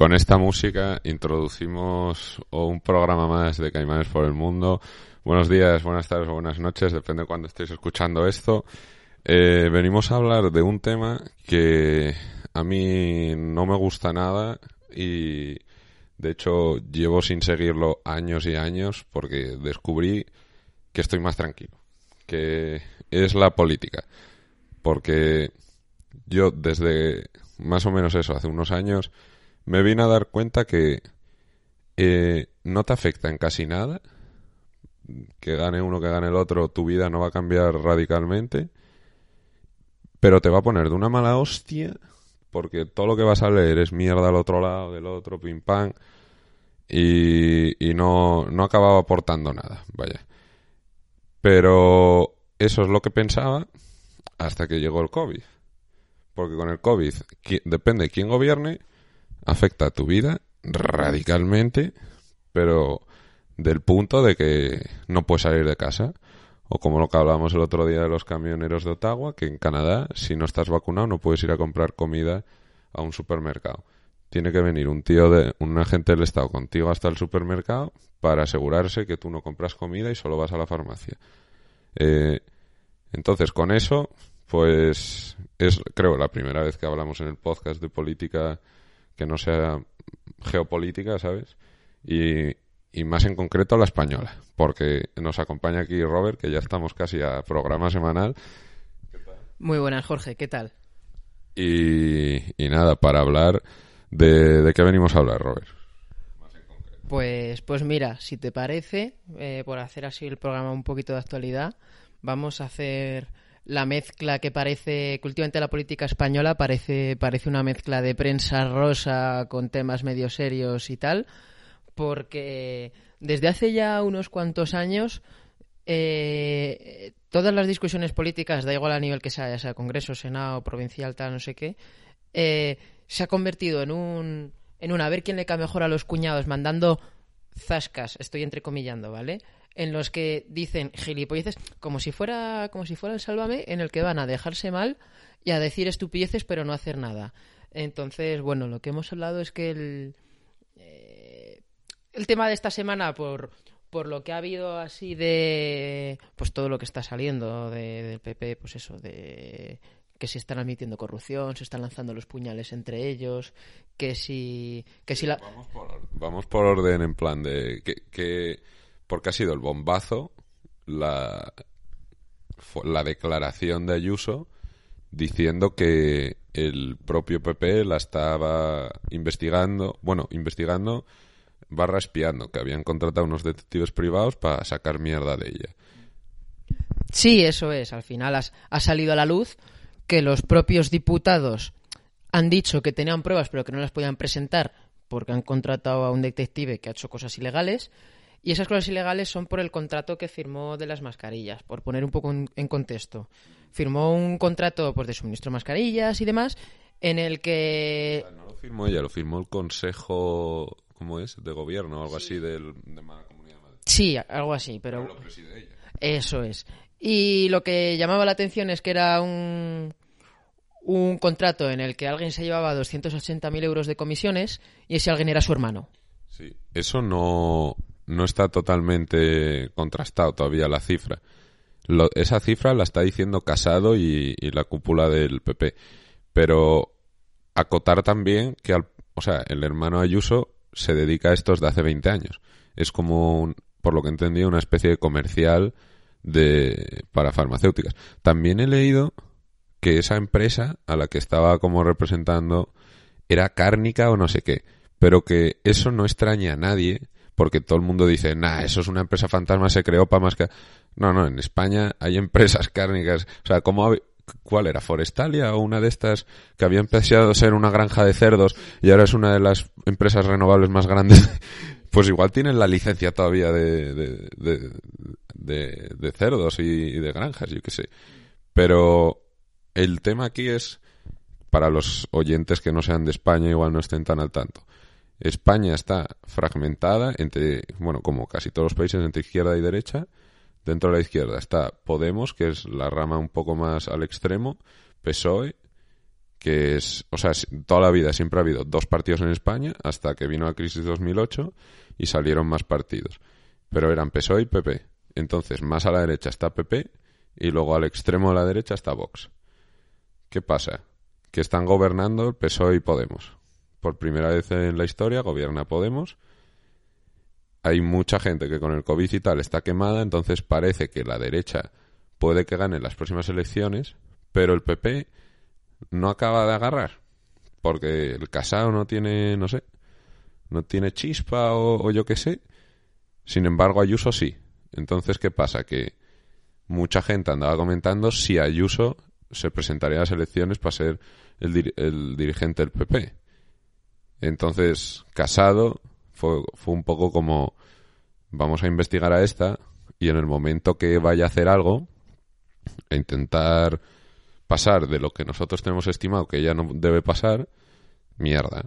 Con esta música introducimos un programa más de Caimanes por el Mundo. Buenos días, buenas tardes o buenas noches, depende de cuando estéis escuchando esto. Eh, venimos a hablar de un tema que a mí no me gusta nada y de hecho llevo sin seguirlo años y años porque descubrí que estoy más tranquilo, que es la política. Porque yo desde más o menos eso, hace unos años, me vine a dar cuenta que eh, no te afecta en casi nada, que gane uno, que gane el otro, tu vida no va a cambiar radicalmente, pero te va a poner de una mala hostia, porque todo lo que vas a leer es mierda al otro lado, del otro, pim pam, y, y no, no acababa aportando nada, vaya. Pero eso es lo que pensaba hasta que llegó el COVID. Porque con el COVID, depende de quién gobierne, afecta a tu vida radicalmente, pero del punto de que no puedes salir de casa. O como lo que hablábamos el otro día de los camioneros de Ottawa, que en Canadá, si no estás vacunado, no puedes ir a comprar comida a un supermercado. Tiene que venir un tío de un agente del Estado contigo hasta el supermercado para asegurarse que tú no compras comida y solo vas a la farmacia. Eh, entonces, con eso, pues es, creo, la primera vez que hablamos en el podcast de política que no sea geopolítica, ¿sabes? Y, más en concreto la española, porque nos acompaña aquí Robert, que ya estamos casi a programa semanal. Muy buenas, Jorge, ¿qué tal? Y, nada, para hablar de, de qué venimos a hablar, Robert. Pues, pues mira, si te parece, eh, por hacer así el programa un poquito de actualidad, vamos a hacer la mezcla que parece que últimamente la política española parece parece una mezcla de prensa rosa con temas medio serios y tal porque desde hace ya unos cuantos años eh, todas las discusiones políticas da igual a nivel que sea ya sea Congreso Senado provincial tal no sé qué eh, se ha convertido en un en un a ver quién le cae mejor a los cuñados mandando zascas estoy entrecomillando vale en los que dicen gilipolleces como si fuera como si fuera el sálvame en el que van a dejarse mal y a decir estupideces pero no hacer nada. Entonces bueno lo que hemos hablado es que el eh, el tema de esta semana por por lo que ha habido así de pues todo lo que está saliendo de, del PP pues eso de que se están admitiendo corrupción, se están lanzando los puñales entre ellos, que si que si la vamos por, vamos por orden en plan de que, que porque ha sido el bombazo la, la declaración de Ayuso diciendo que el propio PP la estaba investigando, bueno, investigando barra espiando, que habían contratado unos detectives privados para sacar mierda de ella. Sí, eso es. Al final ha salido a la luz que los propios diputados han dicho que tenían pruebas pero que no las podían presentar porque han contratado a un detective que ha hecho cosas ilegales y esas cosas ilegales son por el contrato que firmó de las mascarillas, por poner un poco en, contexto. Firmó un contrato pues, de suministro de mascarillas y demás, en el que... no lo firmó ella, lo firmó el Consejo, ¿cómo es?, de Gobierno, algo así del, de Comunidad de Madrid. Sí, algo así, pero... pero lo preside ella. Eso es. Y lo que llamaba la atención es que era un, un contrato en el que alguien se llevaba 280.000 euros de comisiones y ese alguien era su hermano. Sí, eso no, no está totalmente contrastado todavía la cifra. esa cifra la está diciendo Casado y, la cúpula del PP. Pero acotar también que, o sea, el hermano Ayuso se dedica a esto desde hace 20 años. Es como, por lo que entendí, una especie de comercial de, para farmacéuticas. También he leído que esa empresa a la que estaba como representando era cárnica o no sé qué, pero que eso no extraña a nadie porque todo el mundo dice, nah, eso es una empresa fantasma, se creó para más que... No, no, en España hay empresas cárnicas, o sea, ¿cómo ¿cuál era? ¿Forestalia o una de estas que había empezado a ser una granja de cerdos y ahora es una de las empresas renovables más grandes? pues igual tienen la licencia todavía de, de, cerdos y, de granjas, yo qué sé. Pero el tema aquí es, para los oyentes que no sean de España, igual no estén tan al tanto. España está fragmentada entre, bueno, como casi todos los países, entre izquierda y derecha. Dentro de la izquierda está Podemos, que es la rama un poco más al extremo, PSOE, que es, o sea, toda la vida siempre ha habido dos partidos en España hasta que vino la crisis 2008 y salieron más partidos. Pero eran PSOE y PP. Entonces, más a la derecha está PP y luego al extremo de la derecha está Vox. ¿Qué pasa? Que están gobernando PSOE y Podemos. Por primera vez en la historia gobierna Podemos. Hay mucha gente que con el COVID y tal está quemada, entonces parece que la derecha puede que gane las próximas elecciones, pero el PP no acaba de agarrar. Porque el casado no tiene, no sé, no tiene chispa o, yo qué sé. Sin embargo, Ayuso sí. Entonces, ¿qué pasa? Que mucha gente andaba comentando si Ayuso se presentaría a las elecciones para ser el, el dirigente del PP. Entonces, Casado fue, fue un poco como vamos a investigar a esta y en el momento que vaya a hacer algo, a intentar pasar de lo que nosotros tenemos estimado que ella no debe pasar, mierda.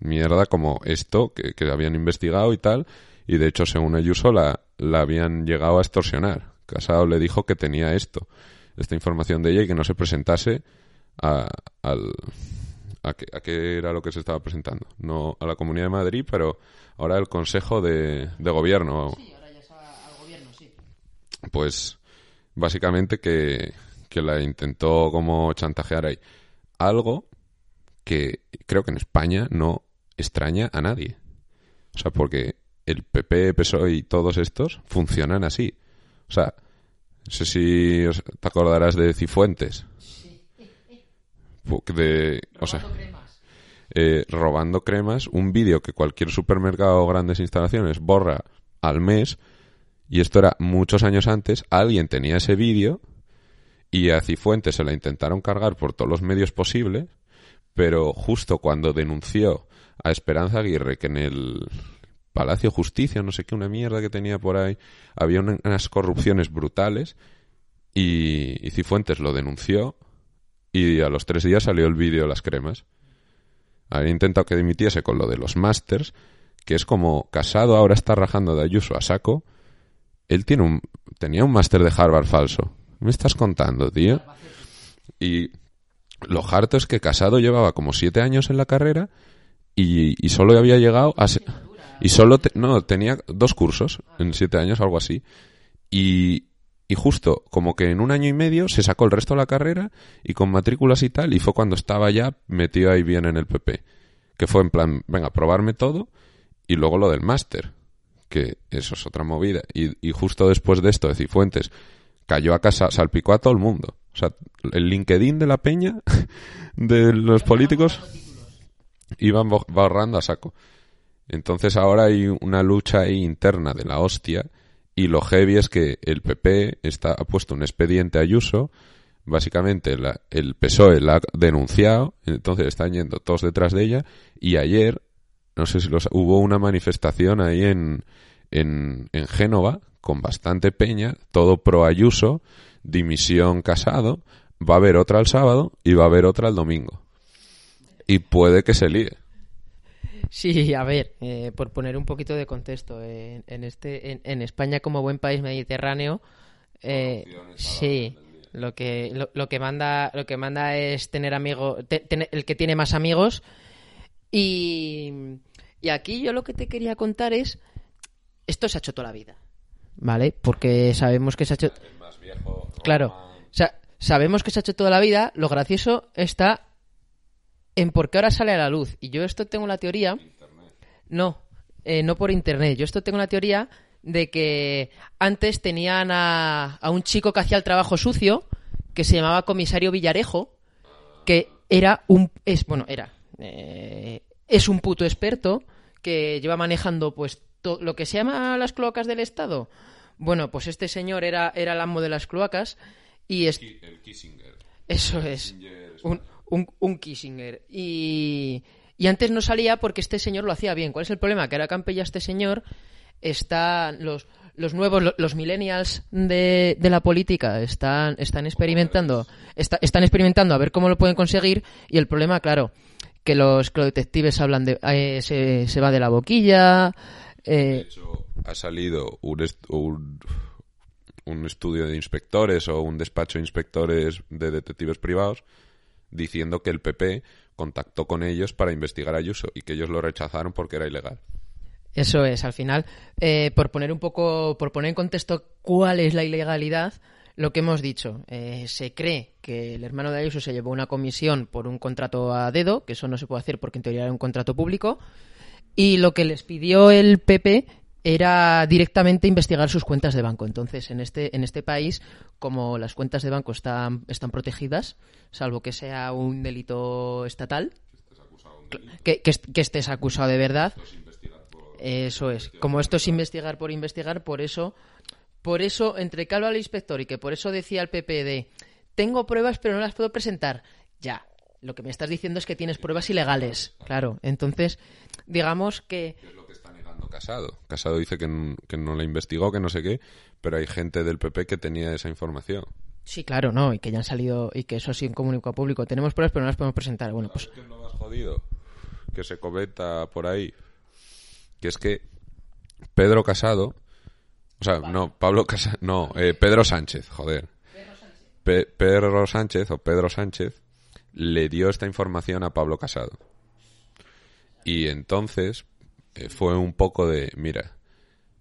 Mierda como esto que, que habían investigado y tal, y de hecho, según Ayuso, la, la habían llegado a extorsionar. Casado le dijo que tenía esto, esta información de ella y que no se presentase a, al, a, qué, era lo que se estaba presentando. No a la Comunidad de Madrid, pero ahora el Consejo de, de Gobierno. Sí, ahora ya al gobierno, sí. Pues básicamente que, que la intentó como chantajear ahí. Algo que creo que en España no extraña a nadie. O sea, porque el PP, PSOE y todos estos funcionan así. O sea, no sé si te acordarás de Cifuentes. De, o sea, eh, robando cremas, un vídeo que cualquier supermercado o grandes instalaciones borra al mes, y esto era muchos años antes, alguien tenía ese vídeo y a Cifuentes se la intentaron cargar por todos los medios posibles, pero justo cuando denunció a Esperanza Aguirre que en el Palacio Justicia, no sé qué, una mierda que tenía por ahí, había unas corrupciones brutales y, Cifuentes lo denunció y a los tres días salió el vídeo de las cremas. Había intentado que dimitiese con lo de los másters, que es como casado ahora está rajando de Ayuso a saco. Él tiene un, tenía un máster de Harvard falso. ¿Me estás contando, tío? Y lo harto es que Casado llevaba como siete años en la carrera y, y solo había llegado a... Y solo... no, tenía dos cursos en siete años, algo así. Y, y justo como que en un año y medio se sacó el resto de la carrera y con matrículas y tal, y fue cuando estaba ya metido ahí bien en el PP. Que fue en plan, venga, probarme todo y luego lo del máster, que eso es otra movida. Y, y justo después de esto de Cifuentes cayó a casa, salpicó a todo el mundo. O sea, el LinkedIn de la peña, de los políticos, iban borrando a saco. Entonces ahora hay una lucha ahí interna de la hostia y lo heavy es que el PP está, ha puesto un expediente a Ayuso, básicamente el PSOE la ha denunciado, entonces están yendo todos detrás de ella y ayer, no sé si los, hubo una manifestación ahí en, en, en Génova con bastante peña, todo pro Ayuso, dimisión casado, va a haber otra el sábado y va a haber otra el domingo. Y puede que se líe. Sí, a ver, eh, por poner un poquito de contexto, en, este, en, España como buen país mediterráneo, eh, sí, lo que lo, que manda lo que manda es tener amigos, el que tiene más amigos y, y aquí yo lo que te quería contar es esto se ha hecho toda la vida, ¿vale? Porque sabemos que se ha hecho claro, o sea, sabemos que se ha hecho toda la vida. Lo gracioso está en por qué ahora sale a la luz. Y yo esto tengo la teoría. No, eh, no por internet. Yo esto tengo la teoría de que antes tenían a, un chico que hacía el trabajo sucio, que se llamaba comisario Villarejo, que era un. Es, bueno, era. Eh, es un puto experto que lleva manejando, pues, lo que se llama las cloacas del Estado. Bueno, pues este señor era, era el amo de las cloacas y es. El Kissinger. Eso es. Un, un, un Kissinger. Y, y antes no salía porque este señor lo hacía bien. ¿Cuál es el problema? Que ahora que ya este señor, están los, los nuevos, los, millennials de, de, la política están, están experimentando, están experimentando a ver cómo lo pueden conseguir y el problema, claro, que los, detectives hablan de, eh, se, se, va de la boquilla. Eh, de hecho, ha salido un, un, un estudio de inspectores o un despacho de inspectores de detectives privados diciendo que el PP contactó con ellos para investigar a Ayuso y que ellos lo rechazaron porque era ilegal. Eso es, al final, eh, por poner un poco, por poner en contexto cuál es la ilegalidad, lo que hemos dicho, eh, se cree que el hermano de Ayuso se llevó una comisión por un contrato a dedo, que eso no se puede hacer porque en teoría era un contrato público, y lo que les pidió el PP era directamente investigar sus cuentas de banco. Entonces, en este, en este país, como las cuentas de banco están, están protegidas, salvo que sea un delito estatal, que, que, estés acusado de verdad, eso es. Como esto es investigar por investigar, por eso, por eso, entre que al inspector y que por eso decía el PPD, tengo pruebas pero no las puedo presentar. Ya, lo que me estás diciendo es que tienes pruebas ilegales. Claro, entonces, digamos que Casado. Casado dice que, no la investigó, que no sé qué, pero hay gente del PP que tenía esa información. Sí, claro, no, y que ya han salido, y que eso ha sido comunicado público. Tenemos pruebas, pero no las podemos presentar. Bueno, pues... ¿Qué es lo más jodido? Que se cometa por ahí. Que es que Pedro Casado, o sea, no, Pablo Casado, no, eh, Pedro Sánchez, joder. Pedro Sánchez o Pedro Sánchez le dio esta información a Pablo Casado. Y entonces fue un poco de, mira,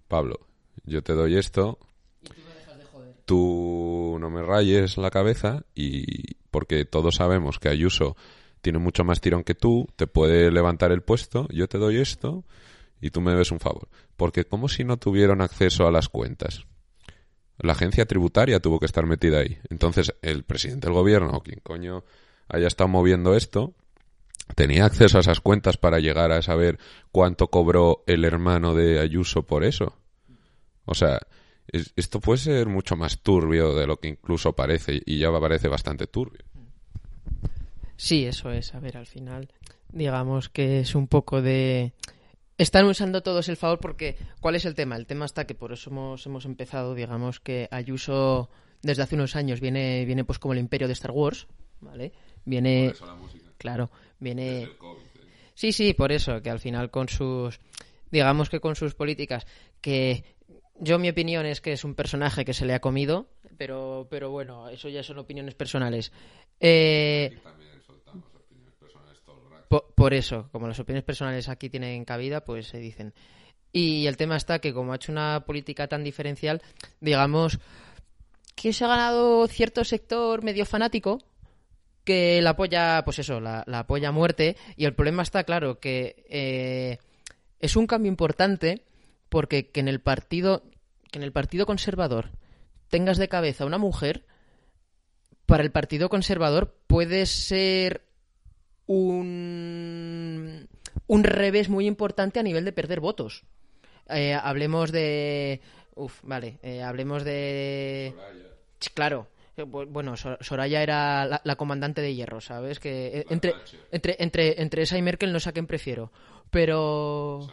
Pablo, yo te doy esto, tú no me rayes la cabeza y porque todos sabemos que Ayuso tiene mucho más tirón que tú, te puede levantar el puesto, yo te doy esto y tú me ves un favor. Porque como si no tuvieron acceso a las cuentas. La agencia tributaria tuvo que estar metida ahí. Entonces, el presidente del gobierno, o quien coño haya estado moviendo esto, tenía acceso a esas cuentas para llegar a saber cuánto cobró el hermano de Ayuso por eso. O sea, esto puede ser mucho más turbio de lo que incluso parece y ya parece bastante turbio. Sí, eso es. A ver, al final, digamos que es un poco de... Están usando todos el favor porque... ¿Cuál es el tema? El tema está que por eso hemos, hemos empezado, digamos que Ayuso desde hace unos años viene, viene pues como el imperio de Star Wars, ¿vale? Viene... Claro, viene... ¿eh? Sí, sí, por eso, que al final con sus, digamos que con sus políticas, que yo mi opinión es que es un personaje que se le ha comido, pero, pero bueno, eso ya son opiniones personales. Eh, por, eso, como las opiniones personales aquí tienen cabida, pues se dicen. Y el tema está que como ha hecho una política tan diferencial, digamos que se ha ganado cierto sector medio fanático, que la apoya, pues eso, la, apoya a muerte. Y el problema está claro que eh, es un cambio importante porque que en el partido, que en el partido conservador tengas de cabeza una mujer, para el partido conservador puede ser un, un revés muy importante a nivel de perder votos. Eh, hablemos de. Uf, vale. Eh, hablemos de. Claro, bueno, Soraya era la, comandante de hierro, ¿sabes? Que eh, entre, entre, entre, entre esa y Merkel no sé a quién prefiero. Pero.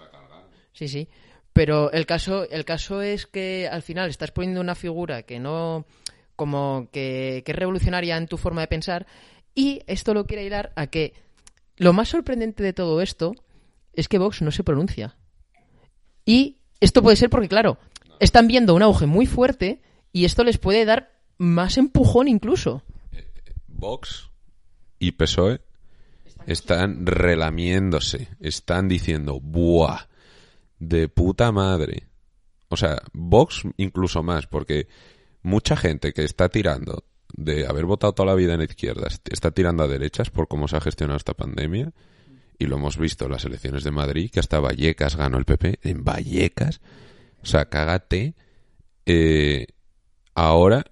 Sí, sí. Pero el caso, el caso es que al final estás poniendo una figura que no. como que, que es revolucionaria en tu forma de pensar. Y esto lo quiere hilar a que lo más sorprendente de todo esto es que Vox no se pronuncia. Y esto puede ser porque, claro, están viendo un auge muy fuerte y esto les puede dar más empujón incluso. Vox y PSOE están relamiéndose, están diciendo, ¡buah! De puta madre. O sea, Vox incluso más, porque mucha gente que está tirando de haber votado toda la vida en izquierdas está tirando a derechas por cómo se ha gestionado esta pandemia. Y lo hemos visto en las elecciones de Madrid, que hasta Vallecas ganó el PP. En Vallecas. O sea, cágate. Eh, ahora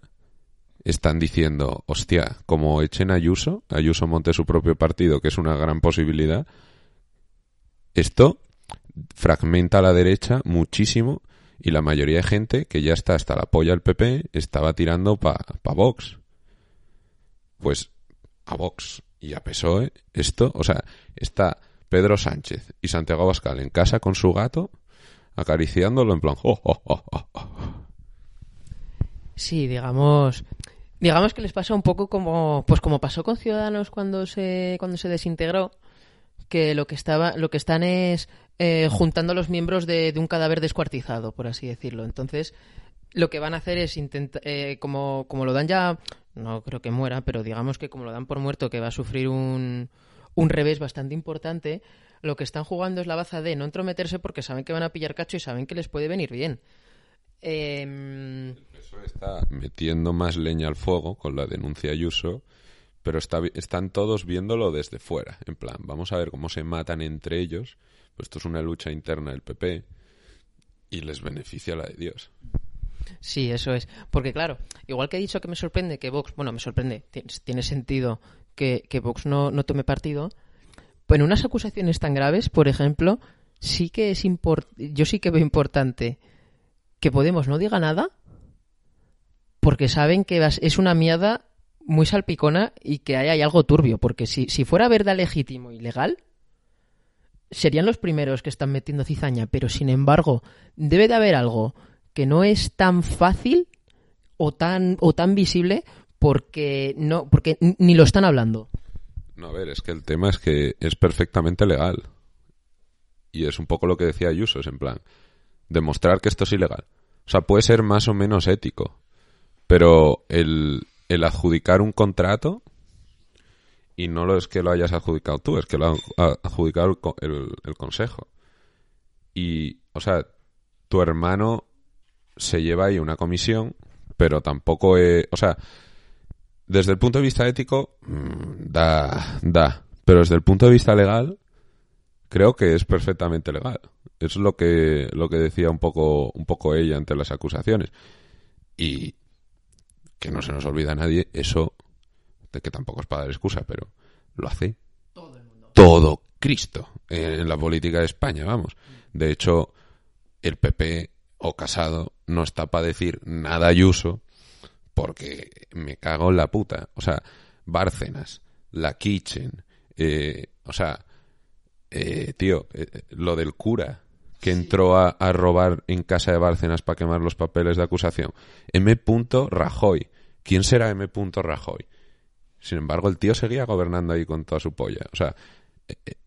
están diciendo, hostia, como echen a Ayuso, Ayuso monte su propio partido, que es una gran posibilidad, esto fragmenta a la derecha muchísimo y la mayoría de gente que ya está hasta la polla del PP estaba tirando para pa Vox. Pues a Vox y a PSOE, esto, o sea, está Pedro Sánchez y Santiago Abascal en casa con su gato acariciándolo en plan, oh. Sí, digamos, digamos que les pasa un poco como, pues como pasó con Ciudadanos cuando se, cuando se desintegró, que lo que estaba, lo que están es eh, juntando los miembros de, un cadáver descuartizado, por así decirlo. Entonces, lo que van a hacer es intentar, eh, como, como lo dan ya, no creo que muera, pero digamos que como lo dan por muerto, que va a sufrir un, un revés bastante importante, lo que están jugando es la baza de no entrometerse porque saben que van a pillar cacho y saben que les puede venir bien. Eh, está metiendo más leña al fuego con la denuncia Ayuso, pero está, están todos viéndolo desde fuera. En plan, vamos a ver cómo se matan entre ellos. Pues esto es una lucha interna del PP y les beneficia la de Dios. Sí, eso es. Porque claro, igual que he dicho que me sorprende que Vox, bueno, me sorprende, tiene sentido que, que Vox no, no tome partido, pues en unas acusaciones tan graves, por ejemplo, sí que es importante, yo sí que veo importante que Podemos no diga nada porque saben que es una miada muy salpicona y que hay, hay algo turbio, porque si, si fuera verdad legítimo y legal, serían los primeros que están metiendo cizaña, pero sin embargo, debe de haber algo que no es tan fácil o tan, o tan visible porque no porque ni lo están hablando. No, a ver, es que el tema es que es perfectamente legal. Y es un poco lo que decía Ayuso, es en plan, demostrar que esto es ilegal. O sea, puede ser más o menos ético, pero el, el adjudicar un contrato, y no lo es que lo hayas adjudicado tú, es que lo ha adjudicado el, el, consejo. Y, o sea, tu hermano se lleva ahí una comisión, pero tampoco, es, o sea, desde el punto de vista ético, mm, da, da, pero desde el punto de vista legal, creo que es perfectamente legal. Es lo que, lo que decía un poco, un poco ella ante las acusaciones. Y que no se nos olvida a nadie, eso, de que tampoco es para dar excusa, pero lo hace todo, el mundo. todo Cristo en la política de España, vamos. De hecho, el PP o Casado no está para decir nada Ayuso porque me cago en la puta. O sea, Bárcenas, La Kitchen, eh, o sea, eh, tío, eh, lo del cura que entró a, a, robar en casa de Bárcenas para quemar los papeles de acusación. M. Rajoy. ¿Quién será M. Rajoy? Sin embargo, el tío seguía gobernando ahí con toda su polla. O sea,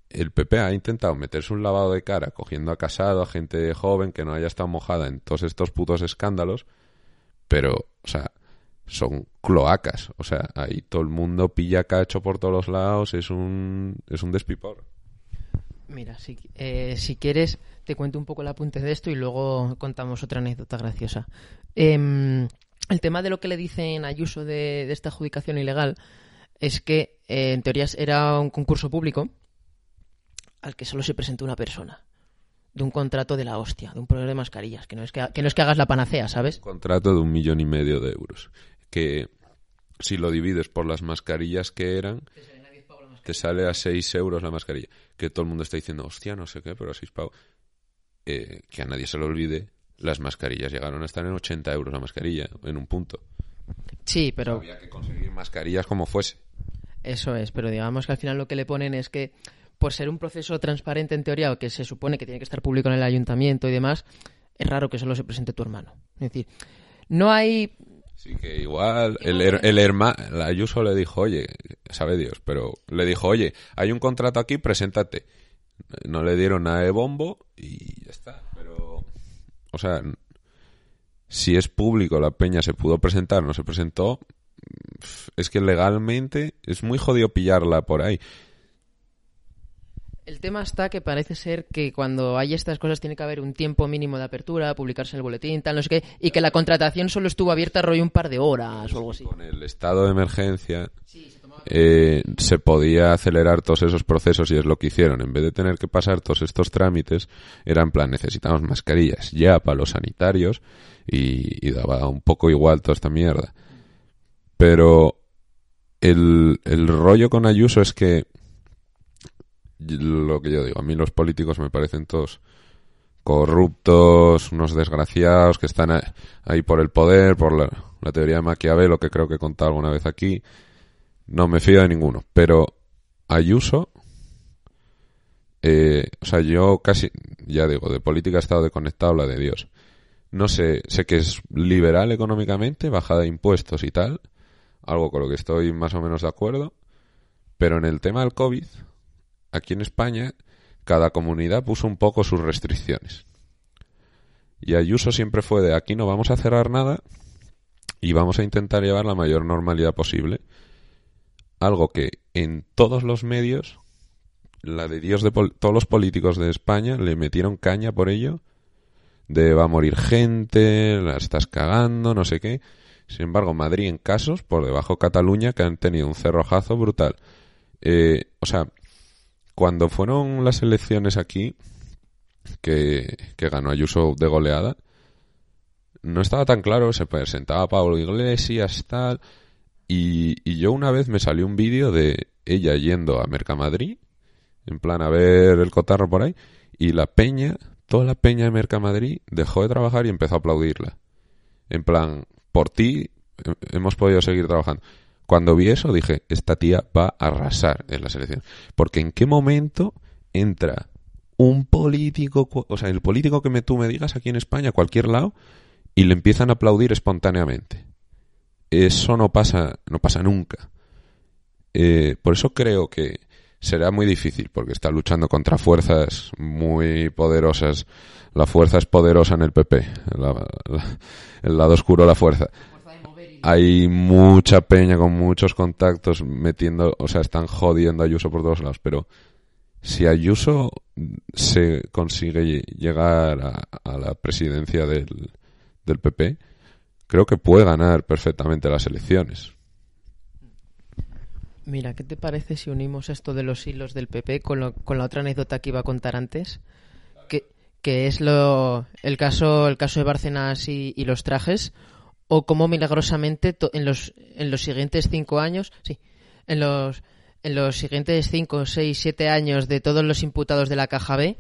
el PP ha intentado meterse un lavado de cara cogiendo a Casado, a gente joven que no haya estado mojada en todos estos putos escándalos, pero, o sea, son cloacas. O sea, ahí todo el mundo pilla cacho por todos los lados, es un, es un despipor. Mira, si, eh, si quieres, te cuento un poco el apunte de esto y luego contamos otra anécdota graciosa. Eh, el tema de lo que le dicen a Ayuso de, de esta adjudicación ilegal es que, eh, en teoría, era un concurso público al que solo se presentó una persona. De un contrato de la hostia, de un problema de mascarillas, que no es que, que no es que hagas la panacea, ¿sabes? Un contrato de un millón y medio de euros. Que si lo divides por las mascarillas que eran, te sale a 6 euros la mascarilla. Que todo el mundo está diciendo, hostia, no sé qué, pero a 6 pavos. Eh, que a nadie se le olvide, las mascarillas llegaron a estar en 80 euros la mascarilla, en un punto. Sí, pero... Había que conseguir mascarillas como fuese. Eso es, pero digamos que al final lo que le ponen es que por ser un proceso transparente en teoría, o que se supone que tiene que estar público en el ayuntamiento y demás, es raro que solo se presente tu hermano. Es decir, no hay Sí, que igual el, el hermano, la Ayuso le dijo, oye, sabe Dios, pero le dijo, oye, hay un contrato aquí, preséntate. No le dieron nada de bombo y ya está. O sea, si es público, la peña se pudo presentar, no se presentó, es que legalmente es muy jodido pillarla por ahí. El tema está que parece ser que cuando hay estas cosas tiene que haber un tiempo mínimo de apertura, publicarse el boletín, tal, no sé qué, y que la contratación solo estuvo abierta rollo un par de horas o algo así. Con el estado de emergencia sí, eh, se, podía acelerar todos esos procesos y es lo que hicieron. En vez de tener que pasar todos estos trámites, era en plan, necesitamos mascarillas ya para los sanitarios y, y daba un poco igual toda esta mierda. Pero el, el rollo con Ayuso es que lo que yo digo, a mí los políticos me parecen todos corruptos, unos desgraciados que están ahí por el poder, por la, la teoría de Maquiavelo que creo que he contado alguna vez aquí. No me fío de ninguno, pero Ayuso, eh, o sea, yo casi, ya digo, de política he estado desconectado la de Dios. No sé, sé que es liberal económicamente, bajada de impuestos y tal, algo con lo que estoy más o menos de acuerdo, pero en el tema del COVID, aquí en España cada comunidad puso un poco sus restricciones. Y Ayuso siempre fue de aquí no vamos a cerrar nada y vamos a intentar llevar la mayor normalidad posible. Algo que en todos los medios, la de Dios de todos los políticos de España le metieron caña por ello. De va a morir gente, la estás cagando, no sé qué. Sin embargo, Madrid en casos, por debajo Cataluña, que han tenido un cerrojazo brutal. Eh, o sea, cuando fueron las elecciones aquí, que, ganó Ayuso de goleada, no estaba tan claro, se presentaba Pablo Iglesias, tal, y, yo una vez me salió un vídeo de ella yendo a Mercamadrid, en plan a ver el cotarro por ahí, y la peña, toda la peña de Mercamadrid dejó de trabajar y empezó a aplaudirla. En plan, por ti hemos podido seguir trabajando. Cuando vi eso dije, esta tía va a arrasar en la selección. Porque en qué momento entra un político, o sea, el político que me, tú me digas aquí en España, cualquier lado, y le empiezan a aplaudir espontáneamente. Eso no pasa, no pasa nunca. Eh, por eso creo que será muy difícil, porque está luchando contra fuerzas muy poderosas. La fuerza es poderosa en el PP, el lado oscuro la fuerza. Hay mucha peña con muchos contactos metiendo, o sea, están jodiendo a Ayuso por todos lados, pero si Ayuso se consigue llegar a, la presidencia del, del PP, creo que puede ganar perfectamente las elecciones. Mira, ¿qué te parece si unimos esto de los hilos del PP con, con la otra anécdota que iba a contar antes? Que, es lo, el, caso, el caso de Bárcenas y, los trajes, o cómo milagrosamente en, los, en los siguientes cinco años, sí, en los, en los siguientes 5, 6, 7 años de todos los imputados de la caja B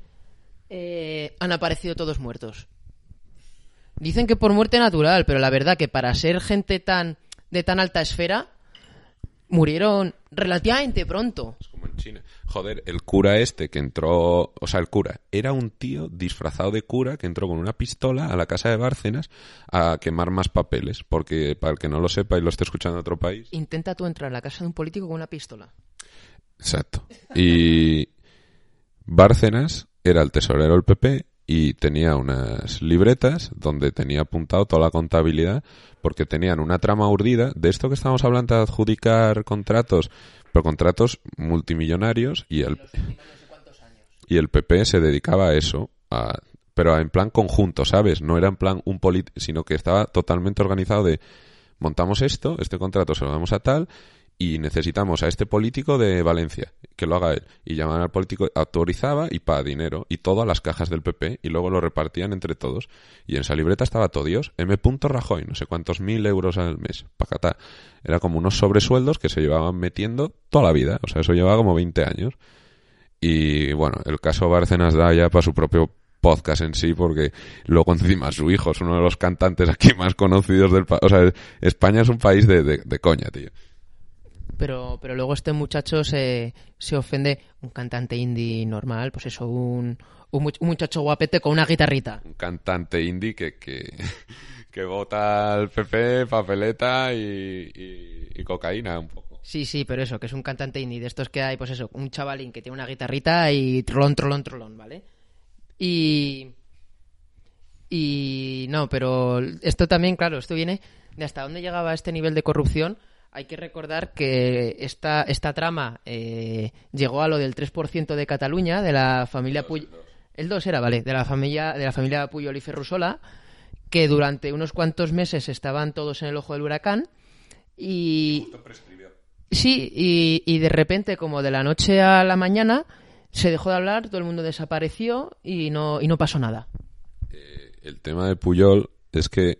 eh, han aparecido todos muertos. Dicen que por muerte natural, pero la verdad que para ser gente tan de tan alta esfera murieron relativamente pronto. Es como en China. Joder, el cura este que entró, o sea, el cura era un tío disfrazado de cura que entró con una pistola a la casa de Bárcenas a quemar más papeles, porque para el que no lo sepa y lo esté escuchando en otro país. Intenta tú entrar a la casa de un político con una pistola. Exacto. Y Bárcenas era el tesorero del PP y tenía unas libretas donde tenía apuntado toda la contabilidad porque tenían una trama urdida de esto que estamos hablando de adjudicar contratos, pero contratos multimillonarios y el y el PP se dedicaba a eso, a, pero en plan conjunto, ¿sabes? No era en plan un político, sino que estaba totalmente organizado de montamos esto, este contrato se lo damos a tal y necesitamos a este político de Valencia que lo haga él y llamaban al político autorizaba y pa dinero y todo a las cajas del PP y luego lo repartían entre todos y en esa libreta estaba todo Dios M. Rajoy no sé cuántos mil euros al mes pacata era como unos sobresueldos que se llevaban metiendo toda la vida o sea eso llevaba como 20 años y bueno el caso Bárcenas da ya para su propio podcast en sí, porque luego encima su hijo es uno de los cantantes aquí más conocidos del país. O sea, España es un país de, de coña, tío pero, pero luego este muchacho se, se ofende, un cantante indie normal, pues eso, un, un, muchacho guapete con una guitarrita. Un cantante indie que, que, que vota al PP, papeleta y, y, cocaína un poco. Sí, sí, pero eso, que es un cantante indie, de estos que hay, pues eso, un chavalín que tiene una guitarrita y trolón, trolón, trolón, ¿vale? Y... Y no, pero esto también, claro, esto viene de hasta dónde llegaba este nivel de corrupción hay que recordar que esta, esta trama eh, llegó a lo del 3% de Cataluña, de la familia Puyol. El 2 era, vale, de la familia, de la familia Puyol y Ferrusola, que durante unos cuantos meses estaban todos en el ojo del huracán. Y. Sí, y, y de repente, como de la noche a la mañana, se dejó de hablar, todo el mundo desapareció y no, y no pasó nada. Eh, el tema de Puyol es que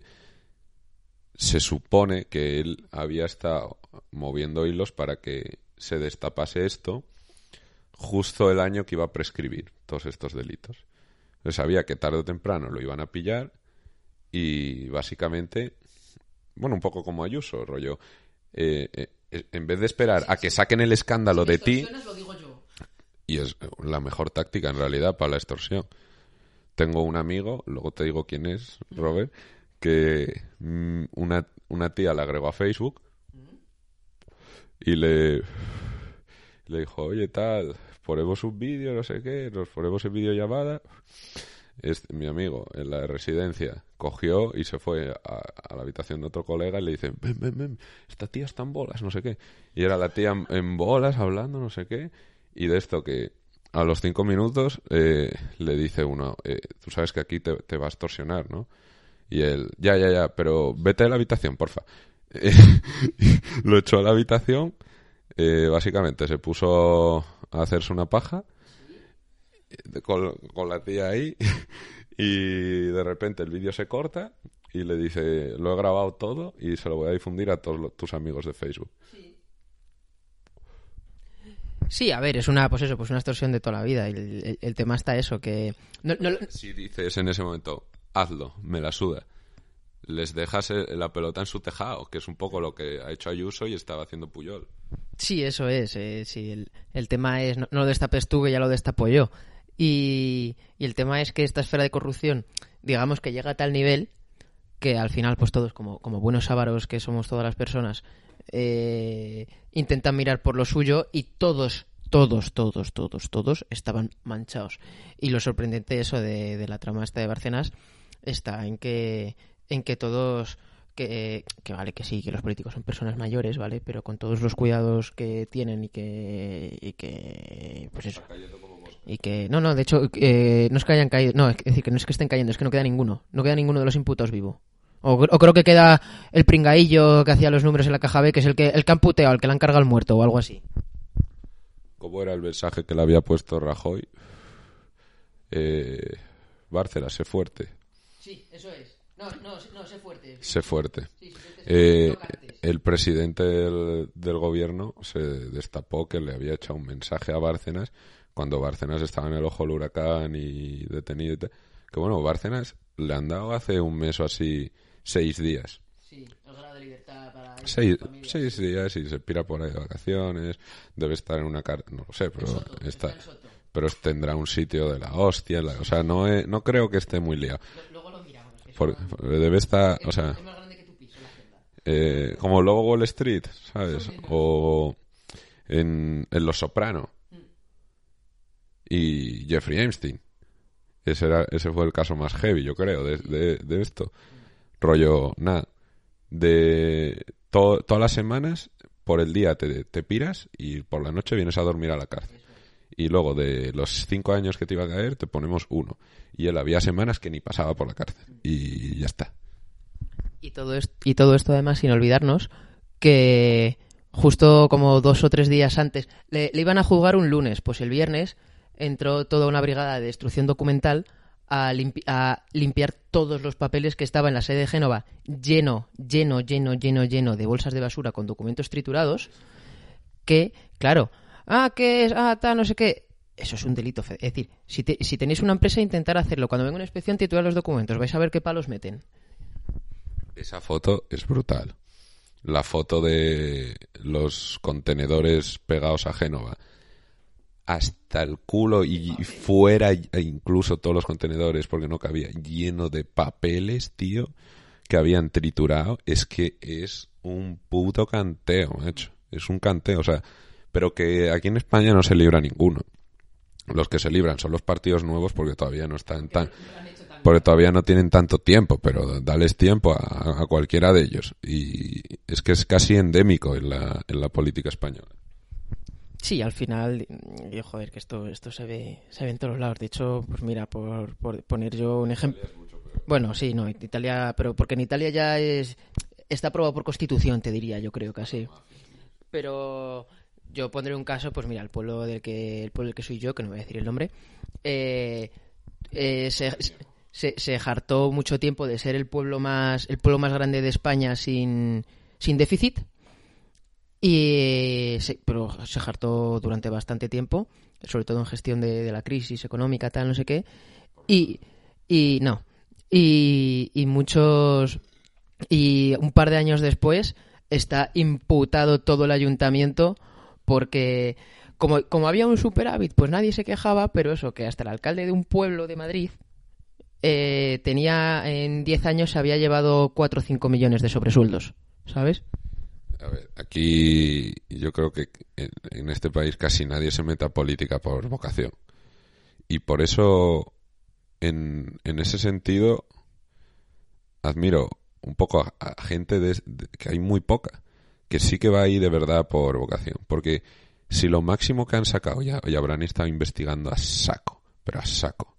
se supone que él había estado moviendo hilos para que se destapase esto justo el año que iba a prescribir todos estos delitos. Él sabía que tarde o temprano lo iban a pillar y básicamente, bueno, un poco como Ayuso, rollo, eh, eh, en vez de esperar a que saquen el escándalo de ti, y es la mejor táctica en realidad para la extorsión. Tengo un amigo, luego te digo quién es, Robert, que mm, una, una tía le agregó a Facebook y le, le dijo, oye, tal, ponemos un vídeo, no sé qué, nos ponemos en videollamada. es, mi amigo en la residencia cogió y se fue a, la habitación de otro colega y le dice, ven, ven, ven, esta tía está en bolas, no sé qué. Y era la tía en- bolas hablando, no sé qué. Y de esto que a los cinco minutos eh, le dice uno, eh, tú sabes que aquí te, te va a extorsionar, ¿no? Y él, ya, ya, ya, pero vete de la habitación, porfa. Lo echó a la habitación, eh, básicamente se puso a hacerse una paja eh, con, con la tía ahí y de repente el vídeo se corta y le dice, lo he grabado todo y se lo voy a difundir a todos los- tus amigos de Facebook. Sí, a ver, es una, pues eso, pues una extorsión de toda la vida. El, el- el tema está eso, que... no- no- Si dices en ese momento, hazlo, me la suda, les dejas la pelota en su tejado, que es un poco lo que ha hecho Ayuso y estaba haciendo Puyol. Sí, eso es. eh, sí, el, el tema es, no, lo destapes tú, que ya lo destapo yo. Y, y el tema es que esta esfera de corrupción, digamos que llega a tal nivel que al final, pues todos, como, como buenos ávaros que somos todas las personas, eh, intentan mirar por lo suyo y todos, todos, todos, todos, todos estaban manchados. Y lo sorprendente eso de, de la trama esta de Bárcenas está en que, en que todos que, que vale que sí, que los políticos son personas mayores, ¿vale? Pero con todos los cuidados que tienen y que, y que pues eso. Y que, no, no, de hecho, eh, no es que hayan caído, no, es decir, que no es que estén cayendo, es que no queda ninguno, no queda ninguno de los imputados vivo. O, o creo que queda el pringaillo que hacía los números en la caja B, que es el que, el que han puteado, el que le han cargado el muerto o algo así. ¿Cómo era el mensaje que le había puesto Rajoy? Eh, Bárcenas, sé fuerte, Sí, eso es. No, no, no, sé fuerte. sé fuerte. Eh, el presidente del, del gobierno se destapó que le había echado un mensaje a Bárcenas cuando Bárcenas estaba en el ojo del huracán y detenido. y tal. Que bueno, Bárcenas le han dado hace un mes o así seis días. Sí, el grado de libertad para Seis, seis días y se pira por ahí de vacaciones. Debe estar en una car no lo sé, pero está, pero tendrá un sitio de la hostia. la- o sea, no, he- no creo que esté muy liado. Lo Por- debe estar, o sea, eh, como el logo Wall Street, ¿sabes? O en, en Los Soprano. Y Jeffrey Epstein. Ese, era, ese fue el caso más heavy, yo creo, de, de, de esto. Rollo, nada. De to- todas las semanas, por el día te, te piras y por la noche vienes a dormir a la cárcel. Y luego de los cinco años que te iba a caer, te ponemos uno. Y él había semanas que ni pasaba por la cárcel. Y ya está. Y todo, esto, y todo esto además sin olvidarnos que justo como dos o tres días antes le, iban a juzgar un lunes, pues el viernes entró toda una brigada de destrucción documental a, a limpiar todos los papeles que estaba en la sede de Génova lleno, lleno, lleno, lleno, lleno de bolsas de basura con documentos triturados que, claro, ah, que es, ah, tal, no sé qué. Eso es un delito. Es decir, si, te- si tenéis una empresa, intentar hacerlo. Cuando venga una inspección, titular los documentos. Vais a ver qué palos meten. Esa foto es brutal. La foto de los contenedores pegados a Génova. Hasta el culo y fuera e incluso todos los contenedores porque no cabía lleno de papeles, tío, que habían triturado. Es que es un puto canteo, macho. Es un canteo, o sea, pero que aquí en España no se libra ninguno. Los que se libran son los partidos nuevos porque todavía no están tan porque todavía no tienen tanto tiempo, pero dales tiempo a, a cualquiera de ellos. Y es que es casi endémico en la, en la política española. Sí, al final, y, joder, que esto, esto se ve, se ve en todos lados. De hecho, pues mira, por, por poner yo un ejemplo. Bueno, sí, no, en Italia, pero porque en Italia ya es está aprobado por constitución, te diría, yo creo casi. Pero yo pondré un caso, pues mira, el pueblo del que el pueblo del que soy yo, que no voy a decir el nombre, eh, eh, se, se, hartó mucho tiempo de ser el pueblo más el pueblo más grande de España sin, sin déficit y pero se hartó durante bastante tiempo sobre todo en gestión de, de la crisis económica tal no sé qué y, y no y, y muchos y un par de años después está imputado todo el ayuntamiento porque como, como había un superávit pues nadie se quejaba pero eso que hasta el alcalde de un pueblo de Madrid eh, tenía en 10 años se había llevado 4 o 5 millones de sobresueldos ¿sabes? A ver, aquí yo creo que en, este país casi nadie se mete a política por vocación. Y por eso en, en ese sentido admiro un poco a, gente de, que hay muy poca, que sí que va ahí de verdad por vocación. Porque si lo máximo que han sacado, ya, ya habrán estado investigando a saco, pero a saco,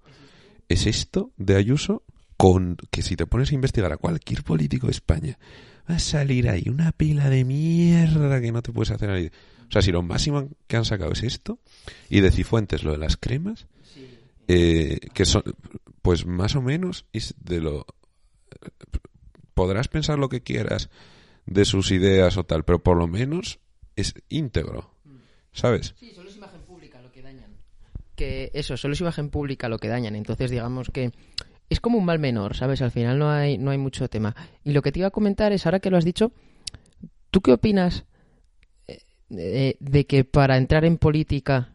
es esto de Ayuso, con que si te pones a investigar a cualquier político de España, va a salir ahí una pila de mierda que no te puedes hacer ahí. O sea, si lo máximo que han sacado es esto, y de Cifuentes lo de las cremas, eh, que son, pues más o menos es de lo podrás pensar lo que quieras de sus ideas o tal, pero por lo menos es íntegro. ¿Sabes? Sí, solo es imagen pública lo que dañan. Que eso, solo es imagen pública lo que dañan. Entonces, digamos que es como un mal menor, ¿sabes? Al final no hay, no hay mucho tema. Y lo que te iba a comentar es, ahora que lo has dicho, ¿tú qué opinas eh, de que para entrar en política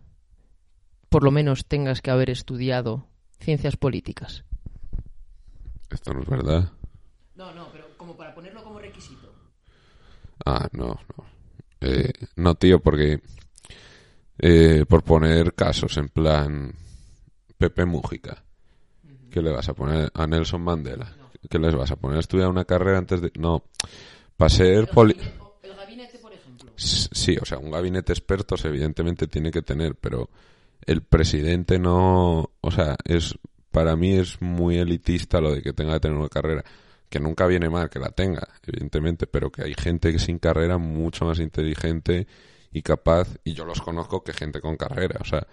por lo menos tengas que haber estudiado ciencias políticas? Esto no es verdad. No, no, pero como para ponerlo como requisito. Ah, no, no. Eh, no, tío, porque eh, por poner casos en plan Pepe Mújica, ¿qué le vas a poner a Nelson Mandela? ¿Qué les vas a poner a estudiar una carrera antes de...? No, para ser... Poli... El gabinete, por ejemplo. Sí, o sea, un gabinete expertos evidentemente tiene que tener, pero el presidente no... O sea, es para mí es muy elitista lo de que tenga que tener una carrera que nunca viene mal que la tenga, evidentemente, pero que hay gente sin carrera mucho más inteligente y capaz, y yo los conozco que gente con carrera, o sea,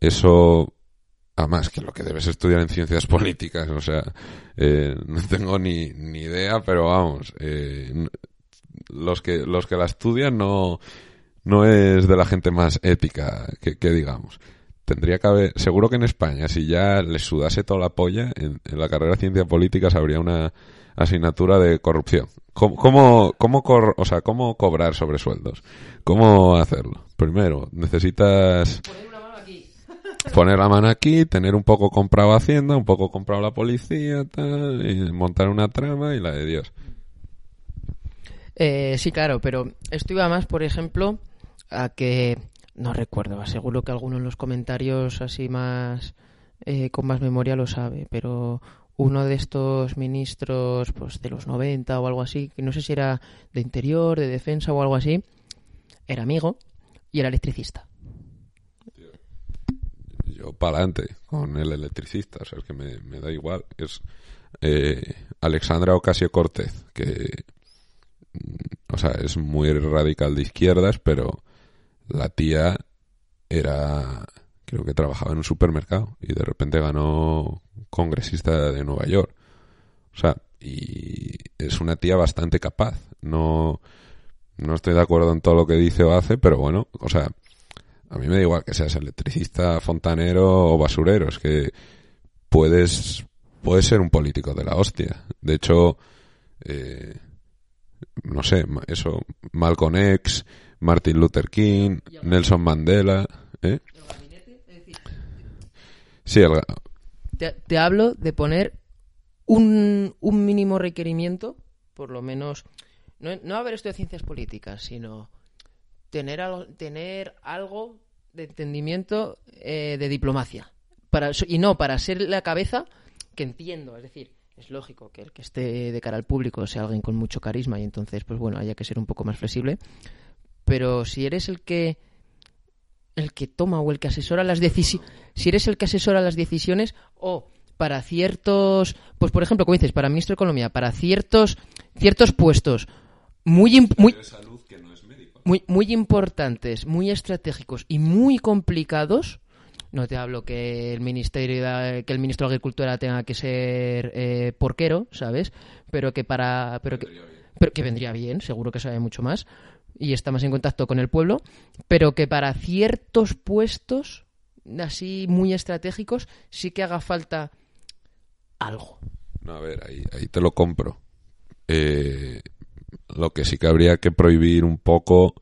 eso, además que lo que debes estudiar en ciencias políticas, o sea, eh, no tengo ni, ni idea, pero vamos, eh, los que los que la estudian no no es de la gente más ética que, digamos. Tendría que haber, seguro que en España, si ya les sudase toda la polla, en, en la carrera de ciencias políticas habría una asignatura de corrupción. ¿Cómo, cómo, cómo, o sea, cómo cobrar sobre sueldos? ¿Cómo hacerlo? Primero, necesitas poner, una mano aquí. poner la mano aquí, tener un poco comprado Hacienda, un poco comprado la policía, tal, y montar una trama y la de Dios. Eh, sí, claro, pero esto iba más, por ejemplo, a que no recuerdo, seguro que alguno en los comentarios así más eh, con más memoria lo sabe, pero uno de estos ministros pues de los 90 o algo así, que no sé si era de interior, de defensa o algo así, era amigo y era electricista. Yo para adelante con el electricista, o sea, es que me, me da igual. Es eh, Alexandra Ocasio Cortez, que, o sea, es muy radical de izquierdas, pero la tía era, creo que trabajaba en un supermercado y de repente ganó congresista de Nueva York. O sea, y es una tía bastante capaz. No, no estoy de acuerdo en todo lo que dice o hace, pero bueno, o sea, a mí me da igual que seas electricista, fontanero o basurero, es que puedes, puedes ser un político de la hostia. De hecho, eh, no sé, eso, Malcolm X, Martin Luther King, Nelson Mandela, ¿eh? Sí, te, hablo de poner un, un, mínimo requerimiento, por lo menos, no, no haber estudiado ciencias políticas, sino tener, algo, tener algo de entendimiento eh, de diplomacia. Para, y no para ser la cabeza que entiendo, es decir, es lógico que el que esté de cara al público sea alguien con mucho carisma y entonces, pues bueno, haya que ser un poco más flexible. Pero si eres el que el que toma o el que asesora las decisiones, si eres el que asesora las decisiones o para ciertos, pues por ejemplo, como dices, para ministro de Economía, para ciertos ciertos puestos muy muy muy muy importantes, muy estratégicos y muy complicados, no te hablo que el ministerio que el ministro de Agricultura tenga que ser eh, porquero, ¿sabes? Pero que para pero que, pero que vendría bien, seguro que sabe mucho más y está más en contacto con el pueblo, pero que para ciertos puestos así muy estratégicos sí que haga falta algo. No, a ver, ahí, ahí te lo compro. Eh, lo que sí que habría que prohibir un poco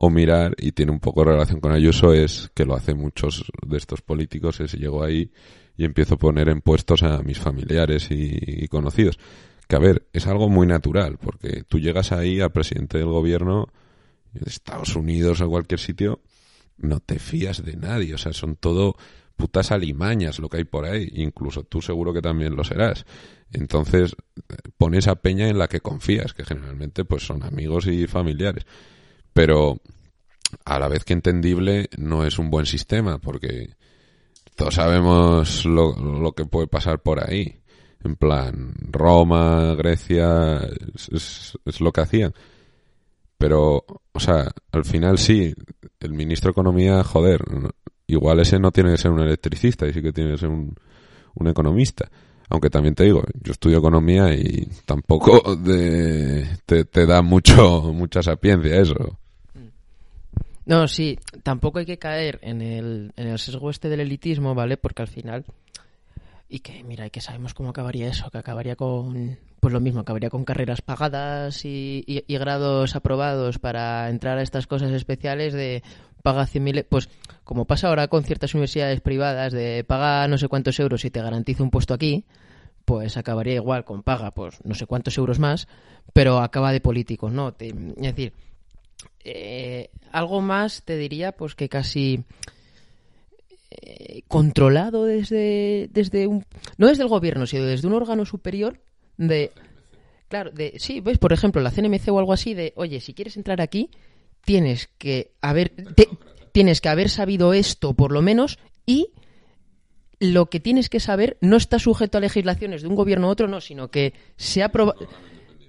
o mirar, y tiene un poco relación con Ayuso, es que lo hacen muchos de estos políticos, es llego ahí y empiezo a poner en puestos a mis familiares y, conocidos. Que a ver, es algo muy natural, porque tú llegas ahí al presidente del gobierno Estados Unidos o cualquier sitio, no te fías de nadie. O sea, son todo putas alimañas lo que hay por ahí. Incluso tú seguro que también lo serás. Entonces, pone esa peña en la que confías, que generalmente pues son amigos y familiares. Pero a la vez que entendible, no es un buen sistema, porque todos sabemos lo, lo que puede pasar por ahí. En plan, Roma, Grecia, es, es, lo que hacían. Pero, o sea, al final sí, el ministro de Economía, joder, igual ese no tiene que ser un electricista y sí que tiene que ser un, un economista. Aunque también te digo, yo estudio economía y tampoco de, te, te da mucho, mucha sapiencia eso. No, sí, tampoco hay que caer en el, en el sesgo este del elitismo, ¿vale? Porque al final, y que mira, y que sabemos cómo acabaría eso, que acabaría con, pues lo mismo, acabaría con carreras pagadas y, y, y grados aprobados para entrar a estas cosas especiales de paga 100.000, pues como pasa ahora con ciertas universidades privadas de paga no sé cuántos euros y te garantizo un puesto aquí, pues acabaría igual con paga pues no sé cuántos euros más, pero acaba de políticos, ¿no? Te, es decir, eh, algo más te diría pues que casi eh, controlado desde desde un no desde el gobierno sino desde un órgano superior de claro de sí ves por ejemplo la CNMC o algo así de oye si quieres entrar aquí tienes que haber tienes que haber sabido esto por lo menos y lo que tienes que saber no está sujeto a legislaciones de un gobierno u otro no sino que se ha aprobado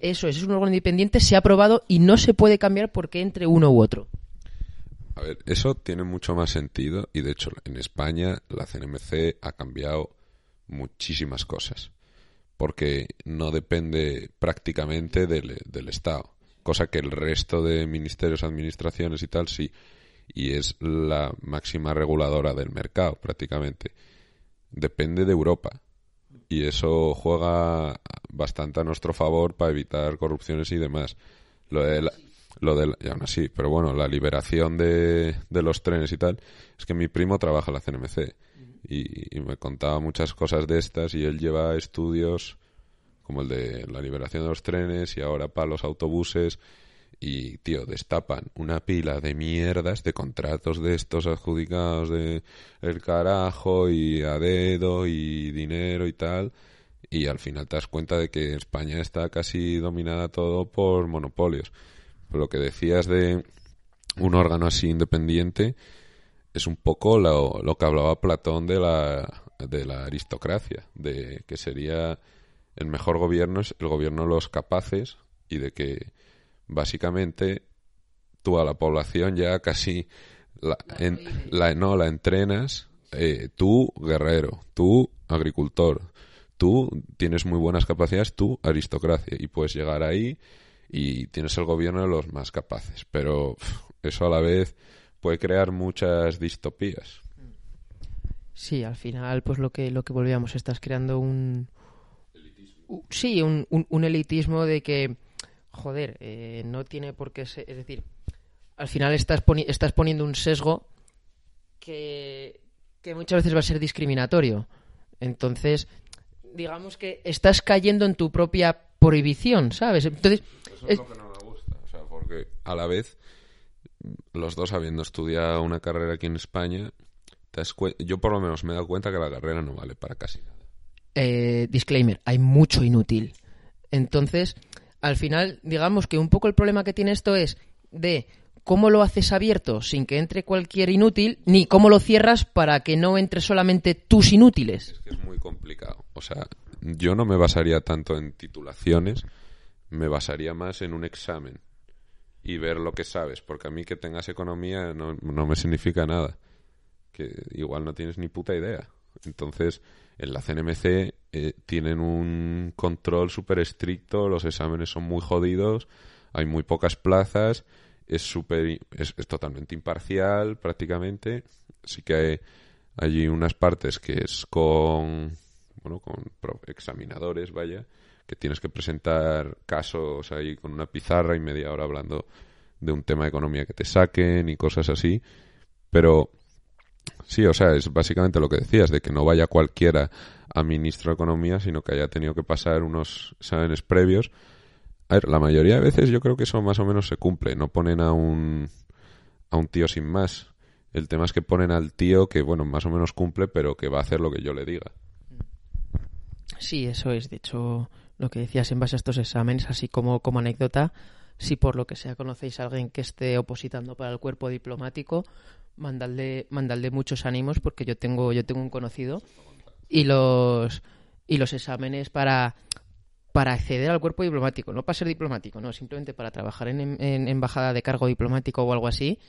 eso es, es un órgano independiente, se ha aprobado y no se puede cambiar porque entre uno u otro. A ver, eso tiene mucho más sentido y de hecho en España la CNMC ha cambiado muchísimas cosas porque no depende prácticamente del, Estado, cosa que el resto de ministerios, administraciones y tal sí, y es la máxima reguladora del mercado prácticamente. Depende de Europa y eso juega bastante a nuestro favor para evitar corrupciones y demás. Lo de la, lo de la, y aún así, pero bueno, la liberación de, de, los trenes y tal, es que mi primo trabaja en la CNMC y, y, me contaba muchas cosas de estas y él lleva estudios como el de la liberación de los trenes y ahora para los autobuses y, tío, destapan una pila de mierdas de contratos de estos adjudicados de el carajo y a dedo y dinero y tal. Y al final te das cuenta de que España está casi dominada todo por monopolios. Lo que decías de un órgano así independiente es un poco lo, lo que hablaba Platón de la, de la aristocracia, de que sería el mejor gobierno es el gobierno de los capaces y de que básicamente tú a la población ya casi la, en, la no la entrenas eh, tú guerrero tú agricultor tú tienes muy buenas capacidades tú aristocracia y puedes llegar ahí y tienes el gobierno de los más capaces pero eso a la vez puede crear muchas distopías sí al final pues lo que lo que volvíamos estás creando un elitismo. sí un, un, un elitismo de que joder, eh, no tiene por qué ser. Es decir, al final estás, poni estás poniendo un sesgo que, que, muchas veces va a ser discriminatorio. Entonces, digamos que estás cayendo en tu propia prohibición, ¿sabes? Entonces. Eso es, es... lo que no me gusta. O sea, porque a la vez, los dos habiendo estudiado una carrera aquí en España, yo por lo menos me he dado cuenta que la carrera no vale para casi nada. Eh, disclaimer, hay mucho inútil. Entonces, al final, digamos que un poco el problema que tiene esto es de cómo lo haces abierto sin que entre cualquier inútil, ni cómo lo cierras para que no entre solamente tus inútiles. Es que es muy complicado. O sea, yo no me basaría tanto en titulaciones, me basaría más en un examen y ver lo que sabes, porque a mí que tengas economía no, no me significa nada, que igual no tienes ni puta idea. Entonces, en la CNMC eh, tienen un control súper estricto, los exámenes son muy jodidos, hay muy pocas plazas, es, super, es, es totalmente imparcial prácticamente. Sí que hay allí unas partes que es con, bueno, con examinadores, vaya, que tienes que presentar casos ahí con una pizarra y media hora hablando de un tema de economía que te saquen y cosas así. Pero Sí, o sea, es básicamente lo que decías, de que no vaya cualquiera a ministro de Economía, sino que haya tenido que pasar unos exámenes previos. A ver, la mayoría de veces yo creo que eso más o menos se cumple. No ponen a un, a un tío sin más. El tema es que ponen al tío que, bueno, más o menos cumple, pero que va a hacer lo que yo le diga. Sí, eso es. De hecho, lo que decías en base a estos exámenes, así como, como anécdota, si por lo que sea conocéis a alguien que esté opositando para el cuerpo diplomático, mandadle, mandadle muchos ánimos porque yo tengo, yo tengo un conocido y los y los exámenes para para acceder al cuerpo diplomático, no para ser diplomático, no, simplemente para trabajar en, en embajada de cargo diplomático o algo así,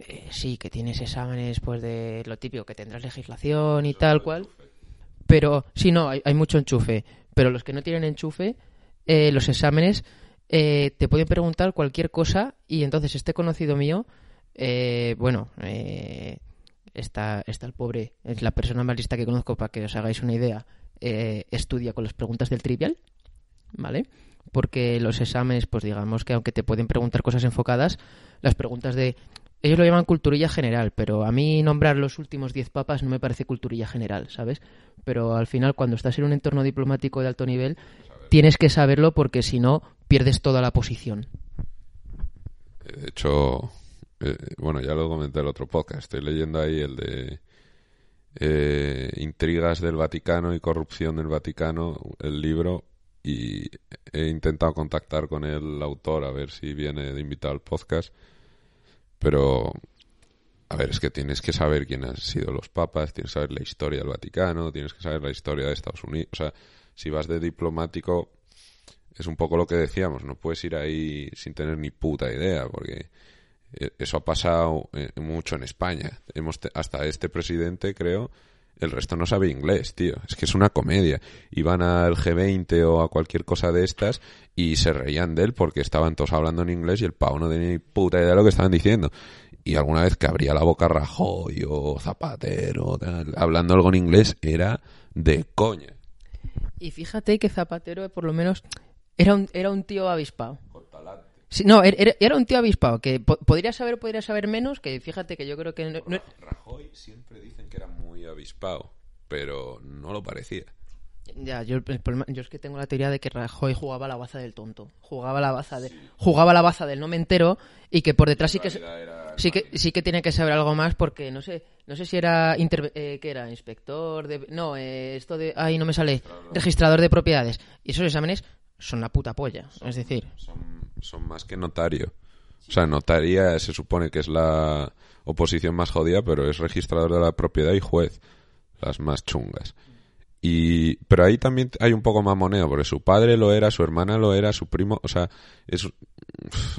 eh, sí, que tienes exámenes pues de lo típico, que tendrás legislación y tal cual. Pero sí, no, hay, hay mucho enchufe. Pero los que no tienen enchufe, eh, los exámenes eh, te pueden preguntar cualquier cosa y entonces este conocido mío, eh, bueno, eh, está, está el pobre, es la persona más lista que conozco para que os hagáis una idea, eh, estudia con las preguntas del trivial, ¿vale? Porque los exámenes, pues digamos que aunque te pueden preguntar cosas enfocadas, las preguntas de... Ellos lo llaman culturilla general, pero a mí nombrar los últimos 10 papas no me parece culturilla general, ¿sabes? Pero al final, cuando estás en un entorno diplomático de alto nivel, tienes que saberlo porque si no, pierdes toda la posición. De hecho, eh, bueno, ya lo comenté en el otro podcast. Estoy leyendo ahí el de eh, Intrigas del Vaticano y Corrupción del Vaticano, el libro, y he intentado contactar con el autor a ver si viene de invitado al podcast. Pero, a ver, es que tienes que saber quién han sido los papas, tienes que saber la historia del Vaticano, tienes que saber la historia de Estados Unidos. O sea, si vas de diplomático, es un poco lo que decíamos, no puedes ir ahí sin tener ni puta idea, porque eh, eso ha pasado eh, mucho en España. Hemos hasta este presidente, creo, el resto no sabe inglés, tío. Es que es una comedia. Iban al G20 o a cualquier cosa de estas y se reían de él porque estaban todos hablando en inglés y el pavo no tenía ni puta idea de lo que estaban diciendo. Y alguna vez que abría la boca Rajoy o Zapatero, hablando algo en inglés, era de coña. Y fíjate que Zapatero, por lo menos, era un, era un tío avispado. Sí, no, er- era, era un tío avispado, que po- podría saber, podría saber menos, que fíjate que yo creo que... no- no- Rajoy siempre dicen que era muy avispado, pero no lo parecía. ya, yo, el problema- yo es que tengo la teoría de que Rajoy jugaba la baza del tonto. Jugaba la baza de, jugaba la baza del no me entero y que por detrás sí que... Sí que, sí que tiene que saber algo más porque no sé no sé si era interve- eh, ¿qué era inspector de no eh, esto de ay no me sale registrador de propiedades y esos exámenes son la puta polla es decir Son, son más que notario. O sea, notaría se supone que es la oposición más jodida, pero es registrador de la propiedad y juez. Las más chungas. Y, pero ahí también hay un poco mamoneo, porque su padre lo era, su hermana lo era, su primo, o sea, es,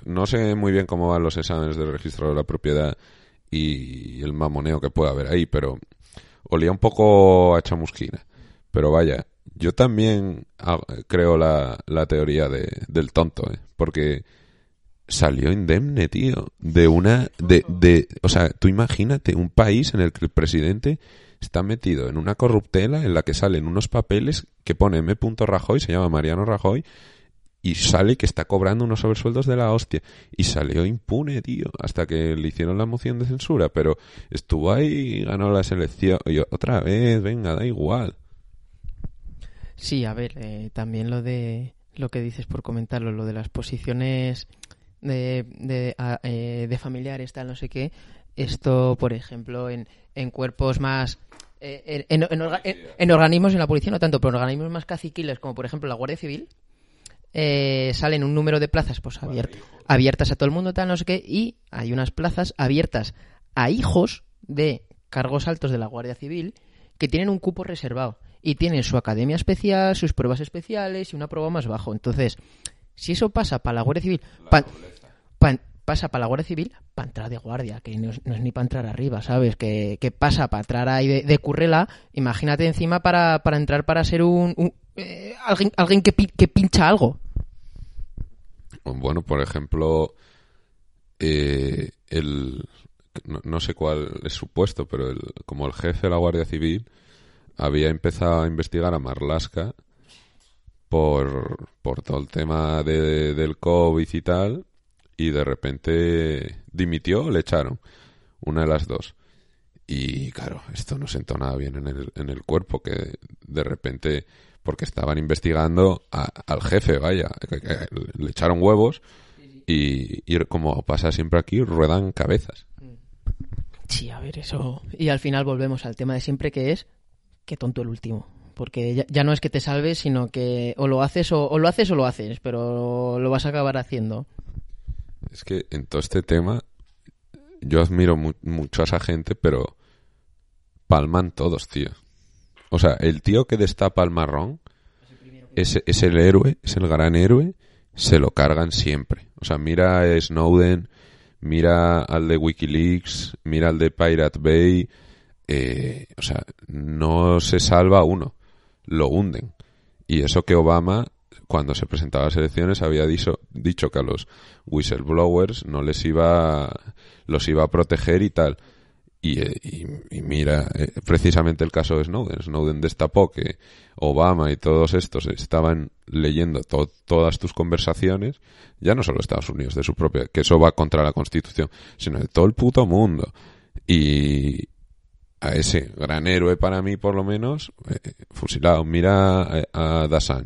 no sé muy bien cómo van los exámenes del registrador de la propiedad y el mamoneo que puede haber ahí, pero olía un poco a chamusquina. Pero vaya, yo también ah, creo la, la teoría de, del tonto, ¿eh? porque salió indemne, tío, de una, de, de, o sea, tú imagínate un país en el que el presidente está metido en una corruptela en la que salen unos papeles que pone M. Rajoy, se llama Mariano Rajoy, y sale que está cobrando unos sobresueldos de la hostia. Y salió impune, tío, hasta que le hicieron la moción de censura, pero estuvo ahí y ganó la selección. Y otra vez, venga, da igual. Sí a ver eh, también lo de lo que dices por comentarlo lo de las posiciones de de, a- eh, de familiares tal no sé qué esto por ejemplo en, en cuerpos más eh, en, en- en orga- en- en organismos en la policía no tanto pero en organismos más caciquiles como por ejemplo la Guardia Civil eh, salen un número de plazas pues abiert- abiertas a todo el mundo tal no sé qué y hay unas plazas abiertas a hijos de cargos altos de la Guardia Civil que tienen un cupo reservado y tienen su academia especial, sus pruebas especiales y una prueba más bajo. Entonces, si eso pasa para la Guardia Civil, pa- pa- pasa para la Guardia Civil, para entrar de guardia, que no es, no es ni para entrar arriba, ¿sabes? Que, que pasa para entrar ahí de, de currela, imagínate encima para, para entrar para ser un, un- eh, alguien, alguien que, pi- que pincha algo. Bueno, por ejemplo, eh, el no, no sé cuál es su puesto, pero el, como el jefe de la Guardia Civil había empezado a investigar a Marlaska por, por todo el tema de- del COVID y tal, y de repente dimitió le echaron, una de las dos. Y claro, esto no sentó nada bien en el, en el cuerpo, que de repente, porque estaban investigando al jefe, vaya, le echaron huevos y, y como pasa siempre aquí, ruedan cabezas. Sí, a ver, eso. Y al final volvemos al tema de siempre que es que tonto el último. Porque ya, no es que te salves, sino que o lo haces o, lo haces o lo haces, pero lo vas a acabar haciendo. Es que en todo este tema yo admiro mucho a esa gente, pero palman todos, tío. O sea, el tío que destapa el marrón es, es el héroe, es el gran héroe, se lo cargan siempre. O sea, mira a Snowden, mira al de Wikileaks, mira al de Pirate Bay, eh, o sea, no se salva uno, lo hunden. Y eso que Obama, cuando se presentaba a las elecciones, había dicho, que a los whistleblowers no les iba, los iba a proteger y tal. Y, eh, mira, eh, precisamente el caso de Snowden. Snowden destapó que Obama y todos estos estaban leyendo todas tus conversaciones, ya no solo Estados Unidos, de su propia, que eso va contra la Constitución, sino de todo el puto mundo. Y a ese gran héroe para mí, por lo menos, eh, fusilado. Mira a, a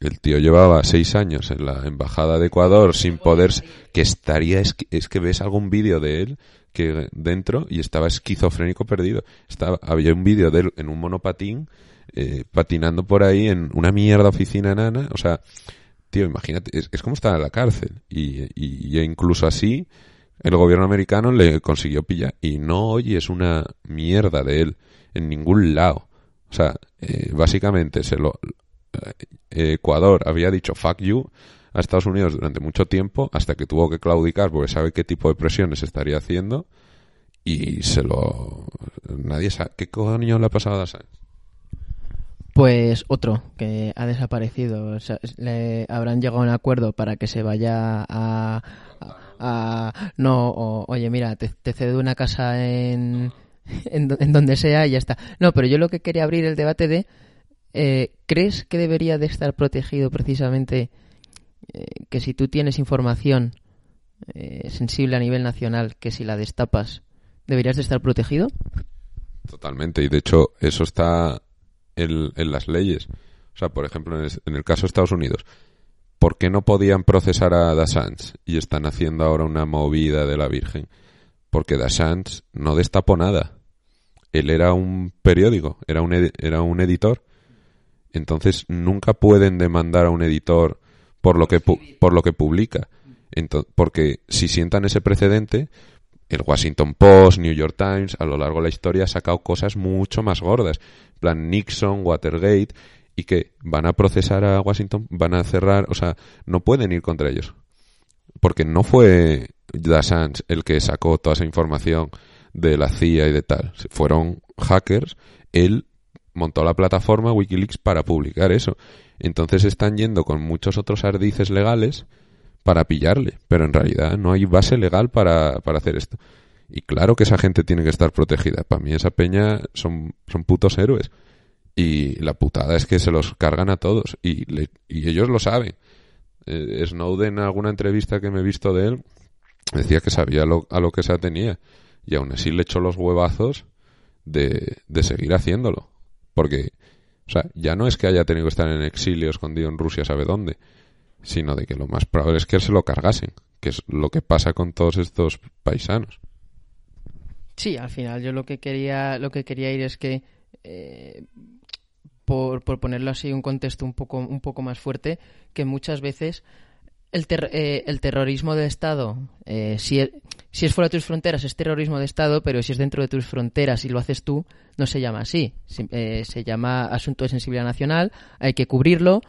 El tío llevaba seis años en la embajada de Ecuador sin poder, que estaría, es que ves algún vídeo de él que dentro y estaba esquizofrénico perdido. Estaba, había un vídeo de él en un monopatín eh, patinando por ahí en una mierda oficina enana. O sea, tío, imagínate, es, como estar en la cárcel. Y, y, incluso así el gobierno americano le consiguió pillar. Y no oyes una mierda de él en ningún lado. O sea, eh, básicamente se lo... Eh, Ecuador había dicho fuck you a Estados Unidos durante mucho tiempo hasta que tuvo que claudicar porque sabe qué tipo de presiones estaría haciendo y se lo... Nadie sabe... ¿Qué coño le ha pasado a Assange? Pues otro que ha desaparecido. le habrán llegado a un acuerdo para que se vaya a... a, no, oye, mira, te, cedo una casa en, en, donde sea y ya está. No, pero yo lo que quería abrir el debate de... Eh, ¿Crees que debería de estar protegido precisamente eh, que si tú tienes información eh, sensible a nivel nacional, que si la destapas, deberías de estar protegido? Totalmente, y de hecho eso está en, las leyes. O sea, por ejemplo, en el, caso de Estados Unidos, ¿por qué no podían procesar a Dassange y están haciendo ahora una movida de la Virgen? Porque Dassange no destapó nada. Él era un periódico, era un, era un editor. Entonces nunca pueden demandar a un editor por lo que, por lo que publica. porque si sientan ese precedente, el Washington Post, New York Times, a lo largo de la historia ha sacado cosas mucho más gordas. plan Nixon, Watergate, y que van a procesar a Washington, van a cerrar, o sea, no pueden ir contra ellos. Porque no fue Assange el que sacó toda esa información de la CIA y de tal. Fueron hackers, él montó la plataforma Wikileaks para publicar eso. Entonces están yendo con muchos otros ardices legales para pillarle, pero en realidad no hay base legal para, para hacer esto. Y claro que esa gente tiene que estar protegida. Para mí esa peña son, son putos héroes. Y la putada es que se los cargan a todos. Y, y ellos lo saben. Eh, Snowden, en alguna entrevista que me he visto de él, decía que sabía a lo que se atenía. Y aún así le echó los huevazos de, de seguir haciéndolo. Porque o sea, ya no es que haya tenido que estar en exilio escondido en Rusia, sabe dónde, sino de que lo más probable es que se lo cargasen, que es lo que pasa con todos estos paisanos. Sí, al final yo lo que quería, lo que quería ir es que eh, por, por, ponerlo así un contexto un poco, un poco más fuerte, que muchas veces el, eh, el terrorismo de Estado, eh, si, e, si es fuera de tus fronteras es terrorismo de Estado, pero si es dentro de tus fronteras y lo haces tú, no se llama así. Eh, se llama asunto de sensibilidad nacional, hay que cubrirlo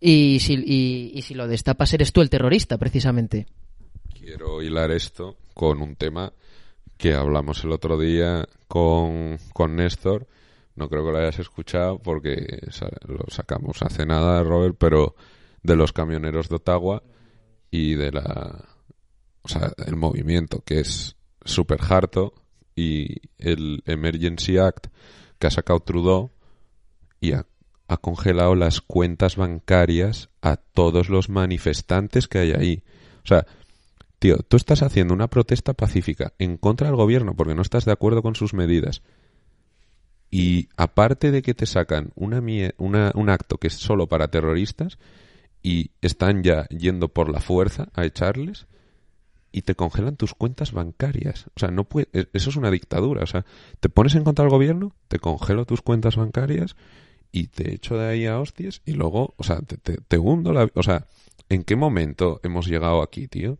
y si, y, si lo destapas eres tú el terrorista, precisamente. Quiero hilar esto con un tema que hablamos el otro día con, con Néstor. No creo que lo hayas escuchado porque lo sacamos hace nada, Robert, pero de los camioneros de Ottawa y de la o sea, el movimiento que es súper harto y el Emergency Act que ha sacado Trudeau y ha, congelado las cuentas bancarias a todos los manifestantes que hay ahí. O sea, tío, tú estás haciendo una protesta pacífica en contra del gobierno porque no estás de acuerdo con sus medidas. Y aparte de que te sacan una, una, un acto que es solo para terroristas, y están ya yendo por la fuerza a echarles y te congelan tus cuentas bancarias. O sea, no puede, eso es una dictadura. O sea, te pones en contra del gobierno, te congelo tus cuentas bancarias y te echo de ahí a hostias y luego, o sea, te, te, te hundo la... O sea, ¿en qué momento hemos llegado aquí, tío?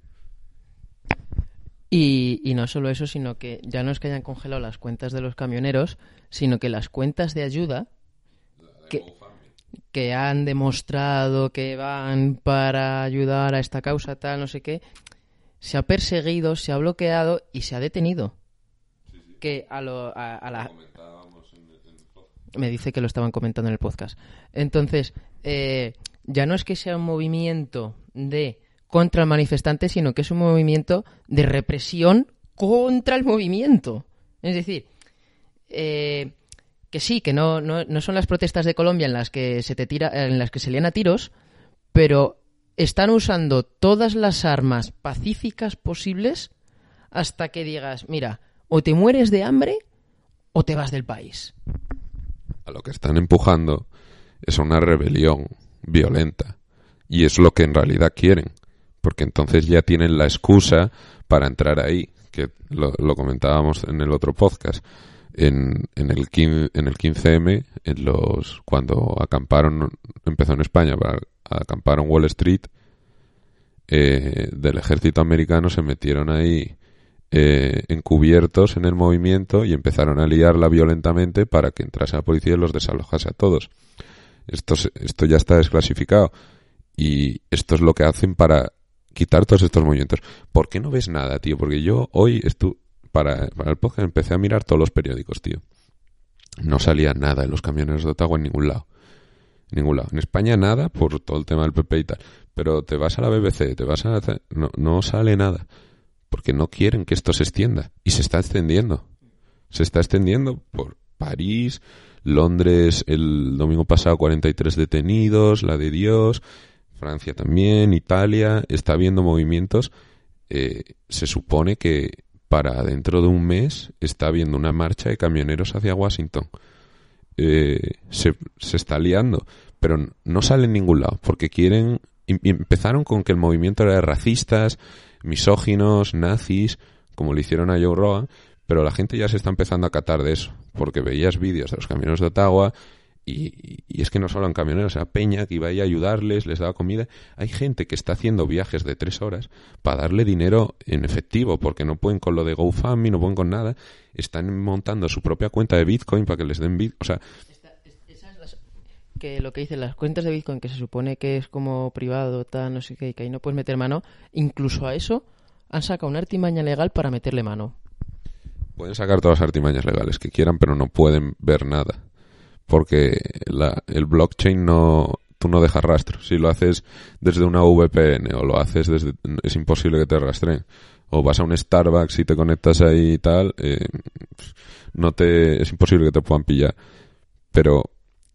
Y, y, no solo eso, sino que ya no es que hayan congelado las cuentas de los camioneros, sino que las cuentas de ayuda que, que han demostrado que van para ayudar a esta causa, tal, no sé qué, se ha perseguido, se ha bloqueado y se ha detenido. Que a, lo, a, la... Me dice que lo estaban comentando en el podcast. Entonces, eh, ya no es que sea un movimiento de contra el manifestante, sino que es un movimiento de represión contra el movimiento. Es decir, eh, que sí, que no, no, no, son las protestas de Colombia en las que se te tira, en las que se lían a tiros, pero están usando todas las armas pacíficas posibles hasta que digas, mira, o te mueres de hambre o te vas del país. A lo que están empujando es una rebelión violenta y es lo que en realidad quieren porque entonces ya tienen la excusa para entrar ahí, que lo, lo comentábamos en el otro podcast. En, en, el, 15, en el 15M, en los, cuando acamparon, empezó en España, acamparon Wall Street, eh, del ejército americano se metieron ahí eh, encubiertos en el movimiento y empezaron a liarla violentamente para que entrase la policía y los desalojase a todos. Esto, esto ya está desclasificado y esto es lo que hacen para quitar todos estos movimientos. ¿Por qué no ves nada, tío? Porque yo hoy estu para, el podcast empecé a mirar todos los periódicos, tío. No salía nada en los camiones de Ottawa en ningún lado. En ningún lado. En España nada por todo el tema del PP y tal. Pero te vas a la BBC, te vas a... No, no sale nada. Porque no quieren que esto se extienda. Y se está extendiendo. Se está extendiendo por París, Londres el domingo pasado 43 detenidos, la de Dios, Francia también, Italia, está habiendo movimientos. Eh, se supone que para dentro de un mes está habiendo una marcha de camioneros hacia Washington. Eh, se, se, está liando, pero no sale en ningún lado, porque quieren... Empezaron con que el movimiento era de racistas, misóginos, nazis, como le hicieron a Joe Rogan, pero la gente ya se está empezando a catar de eso, porque veías vídeos de los camioneros de Ottawa y, y, es que no solo en camioneros, o sea, Peña que iba ahí a ayudarles, les daba comida. Hay gente que está haciendo viajes de tres horas para darle dinero en efectivo, porque no pueden con lo de GoFundMe, no pueden con nada. Están montando su propia cuenta de Bitcoin para que les den Bitcoin. O sea. Esta, esa es las, que lo que dicen las cuentas de Bitcoin, que se supone que es como privado, tal, no sé qué, y que ahí no puedes meter mano, incluso a eso han sacado una artimaña legal para meterle mano. Pueden sacar todas las artimañas legales que quieran, pero no pueden ver nada porque la, el blockchain no tú no dejas rastro. Si lo haces desde una VPN o lo haces desde es imposible que te rastreen. O vas a un Starbucks y te conectas ahí y tal, eh, no te es imposible que te puedan pillar. Pero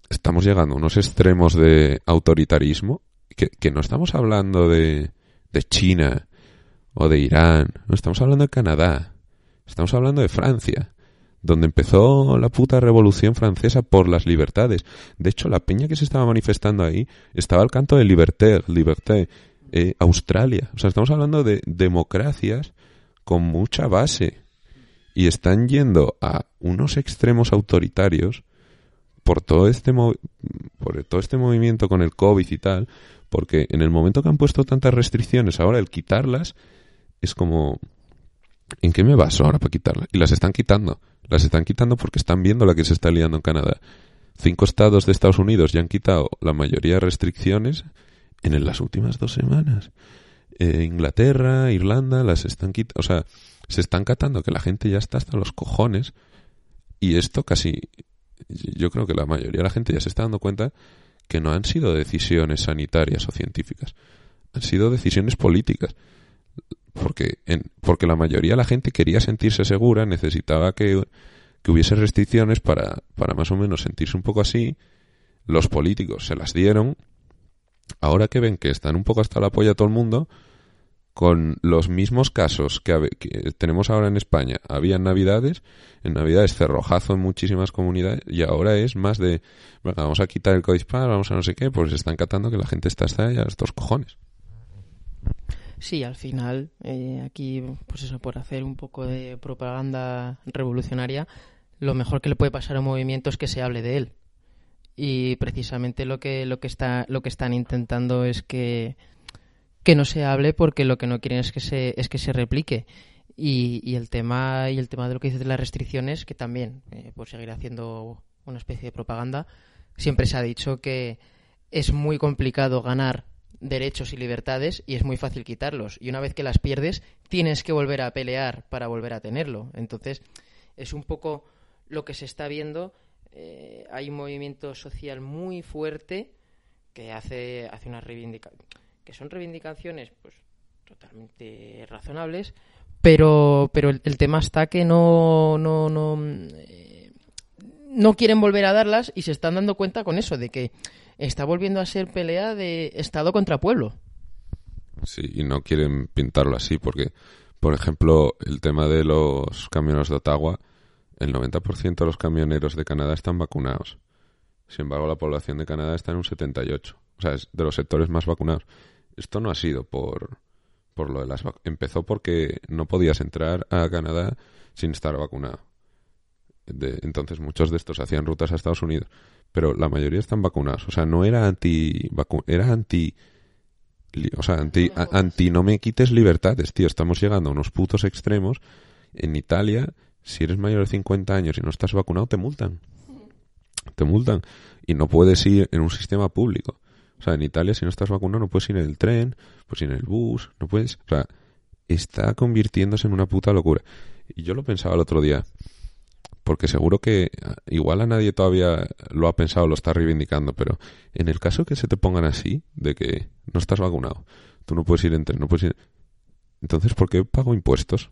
estamos llegando a unos extremos de autoritarismo que, que no estamos hablando de, de China o de Irán, no estamos hablando de Canadá, estamos hablando de Francia donde empezó la puta revolución francesa por las libertades. De hecho, la peña que se estaba manifestando ahí estaba al canto de Liberté, Liberté, eh, Australia. O sea, estamos hablando de democracias con mucha base y están yendo a unos extremos autoritarios por todo este por todo este movimiento con el COVID y tal, porque en el momento que han puesto tantas restricciones, ahora el quitarlas es como ¿en qué me baso ahora para quitarlas? Y las están quitando. Las están quitando porque están viendo la que se está liando en Canadá. Cinco estados de Estados Unidos ya han quitado la mayoría de restricciones en las últimas dos semanas. Eh, Inglaterra, Irlanda, las están quitando. O sea, se están catando que la gente ya está hasta los cojones. Y esto casi. Yo creo que la mayoría de la gente ya se está dando cuenta que no han sido decisiones sanitarias o científicas. Han sido decisiones políticas porque, en, porque la mayoría de la gente quería sentirse segura, necesitaba que, que hubiese restricciones para, para más o menos sentirse un poco así. Los políticos se las dieron. Ahora que ven que están un poco hasta la polla todo el mundo, con los mismos casos que, tenemos ahora en España. Había en Navidades, en Navidades cerrojazo en muchísimas comunidades y ahora es más de, vamos a quitar el código vamos a no sé qué, pues están catando que la gente está hasta allá estos cojones. Sí, al final, eh, aquí, pues eso, por hacer un poco de propaganda revolucionaria, lo mejor que le puede pasar a un movimiento es que se hable de él. Y precisamente lo que, lo que, está, lo que están intentando es que, que no se hable porque lo que no quieren es que se, es que se replique. Y, y el tema y el tema de lo que dices de las restricciones, que también, eh, por seguir haciendo una especie de propaganda, siempre se ha dicho que es muy complicado ganar derechos y libertades y es muy fácil quitarlos. Y una vez que las pierdes, tienes que volver a pelear para volver a tenerlo. Entonces, es un poco lo que se está viendo. Eh, hay un movimiento social muy fuerte que hace, hace unas reivindicaciones, que son reivindicaciones pues totalmente razonables, pero, pero el, tema está que no, no, no, eh, no quieren volver a darlas y se están dando cuenta con eso, de que está volviendo a ser pelea de Estado contra pueblo. Sí, y no quieren pintarlo así, porque, por ejemplo, el tema de los camiones de Ottawa, el 90% de los camioneros de Canadá están vacunados. Sin embargo, la población de Canadá está en un 78. O sea, es de los sectores más vacunados. Esto no ha sido por, por lo de las Empezó porque no podías entrar a Canadá sin estar vacunado. entonces muchos de estos hacían rutas a Estados Unidos pero la mayoría están vacunados. O sea, no era anti era anti o sea, anti, anti no me quites libertades, tío. Estamos llegando a unos putos extremos. En Italia, si eres mayor de 50 años y no estás vacunado, te multan. Te multan. Y no puedes ir en un sistema público. O sea, en Italia, si no estás vacunado, no puedes ir en el tren, pues ir en el bus, no puedes. O sea, está convirtiéndose en una puta locura. Y yo lo pensaba el otro día porque seguro que igual a nadie todavía lo ha pensado, lo está reivindicando, pero en el caso que se te pongan así, de que no estás vacunado, tú no puedes ir entre, no puedes ir... Entonces, ¿por qué pago impuestos?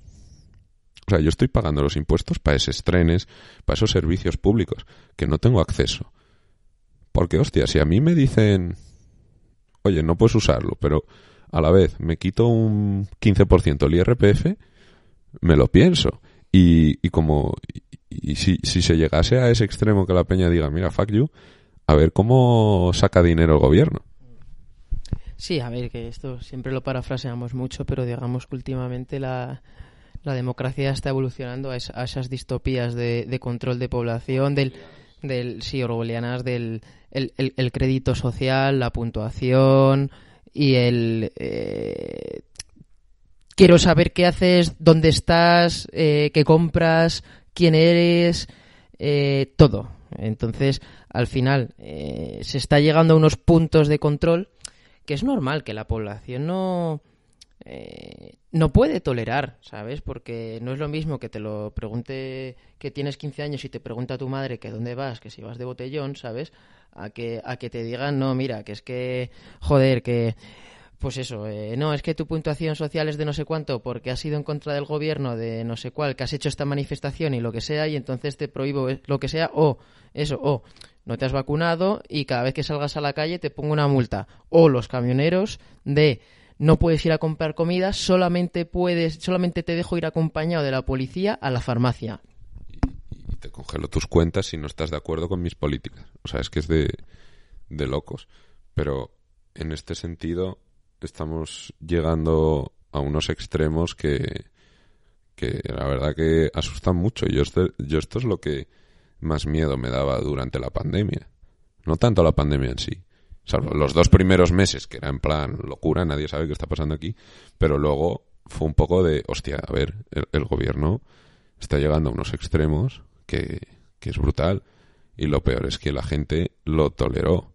O sea, yo estoy pagando los impuestos para esos trenes, para esos servicios públicos, que no tengo acceso. Porque, hostia, si a mí me dicen, oye, no puedes usarlo, pero a la vez me quito un 15% el IRPF, me lo pienso. Y, y como y si, si se llegase a ese extremo que la peña diga, mira, fuck you, a ver cómo saca dinero el gobierno. Sí, a ver, que esto siempre lo parafraseamos mucho, pero digamos que últimamente la, la democracia está evolucionando a, esas distopías de, control de población, del, del sí, del el, el, crédito social, la puntuación y el... Eh, quiero saber qué haces, dónde estás, eh, qué compras, quién eres, eh, todo. Entonces, al final, eh, se está llegando a unos puntos de control que es normal que la población no, eh, no puede tolerar, ¿sabes? Porque no es lo mismo que te lo pregunte que tienes 15 años y te pregunta a tu madre que dónde vas, que si vas de botellón, ¿sabes? A que, a que te digan, no, mira, que es que, joder, que pues eso, eh, no, es que tu puntuación social es de no sé cuánto porque has ido en contra del gobierno de no sé cuál, que has hecho esta manifestación y lo que sea, y entonces te prohíbo lo que sea, o eso, o no te has vacunado y cada vez que salgas a la calle te pongo una multa. O los camioneros de no puedes ir a comprar comida, solamente puedes, solamente te dejo ir acompañado de la policía a la farmacia. Y, te congelo tus cuentas si no estás de acuerdo con mis políticas. O sea, es que es de, de locos. Pero en este sentido, estamos llegando a unos extremos que, que la verdad que asustan mucho. Yo, este, yo esto es lo que más miedo me daba durante la pandemia. No tanto la pandemia en sí. los dos primeros meses, que era en plan locura, nadie sabe qué está pasando aquí, pero luego fue un poco de, hostia, a ver, el, gobierno está llegando a unos extremos que, que es brutal. Y lo peor es que la gente lo toleró.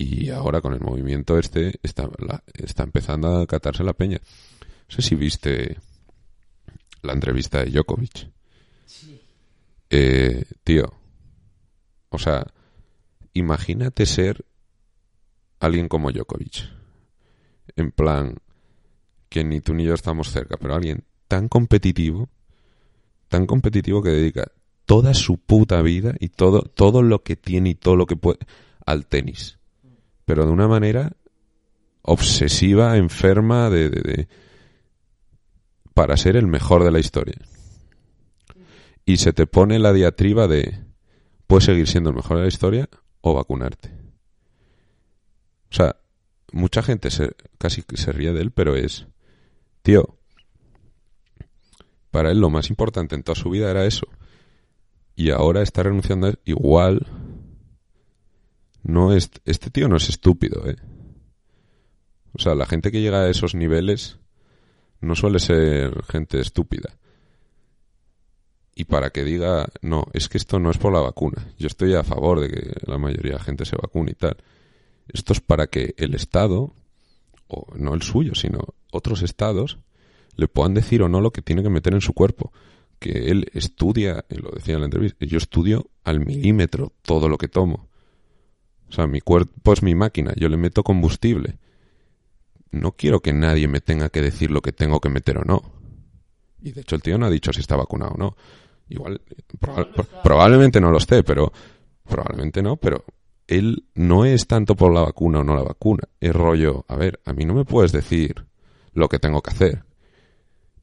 Y ahora con el movimiento este está, está empezando a catarse la peña. No sé si viste la entrevista de Djokovic. Sí. Eh, tío, o sea, imagínate ser alguien como Djokovic. En plan, que ni tú ni yo estamos cerca, pero alguien tan competitivo, tan competitivo que dedica toda su puta vida y todo, todo lo que tiene y todo lo que puede al tenis pero de una manera obsesiva, enferma, de, para ser el mejor de la historia. Y se te pone la diatriba de puedes seguir siendo el mejor de la historia o vacunarte. O sea, mucha gente se, casi se ríe de él, pero es, tío, para él lo más importante en toda su vida era eso. Y ahora está renunciando a. Igual, no es, este tío no es estúpido, ¿eh? O sea, la gente que llega a esos niveles no suele ser gente estúpida. Y para que diga, no, es que esto no es por la vacuna. Yo estoy a favor de que la mayoría de la gente se vacune y tal. Esto es para que el Estado, o no el suyo, sino otros estados, le puedan decir o no lo que tiene que meter en su cuerpo. Que él estudia, lo decía en la entrevista, yo estudio al milímetro todo lo que tomo. O sea, mi cuerpo es mi máquina, yo le meto combustible. No quiero que nadie me tenga que decir lo que tengo que meter o no. Y de hecho el tío no ha dicho si está vacunado o no. Igual, probablemente no lo esté, pero probablemente no, pero él no es tanto por la vacuna o no la vacuna. Es rollo, a ver, a mí no me puedes decir lo que tengo que hacer.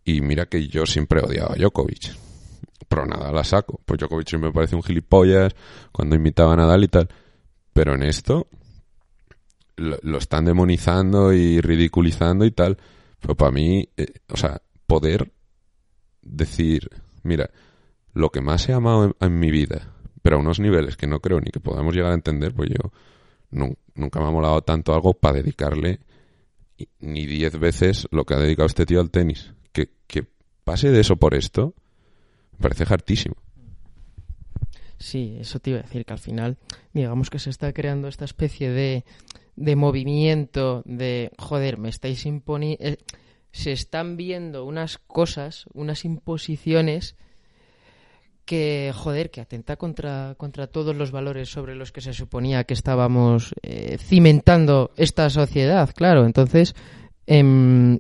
Y mira que yo siempre he odiado a Djokovic. Pero nada, la saco. Pues Djokovic me parece un gilipollas cuando imitaba a Nadal y tal. Pero en esto lo, están demonizando y ridiculizando y tal. Pero para mí, eh, o sea, poder decir, mira, lo que más he amado en, mi vida, pero a unos niveles que no creo ni que podamos llegar a entender, pues yo nunca me ha molado tanto algo para dedicarle ni diez veces lo que ha dedicado este tío al tenis. Que, que pase de eso por esto, me parece hartísimo. Sí, eso te iba a decir, que al final, digamos que se está creando esta especie de, de movimiento de, joder, me estáis imponiendo... Eh, se están viendo unas cosas, unas imposiciones que, joder, que atenta contra, contra todos los valores sobre los que se suponía que estábamos eh, cimentando esta sociedad, claro. Entonces, em,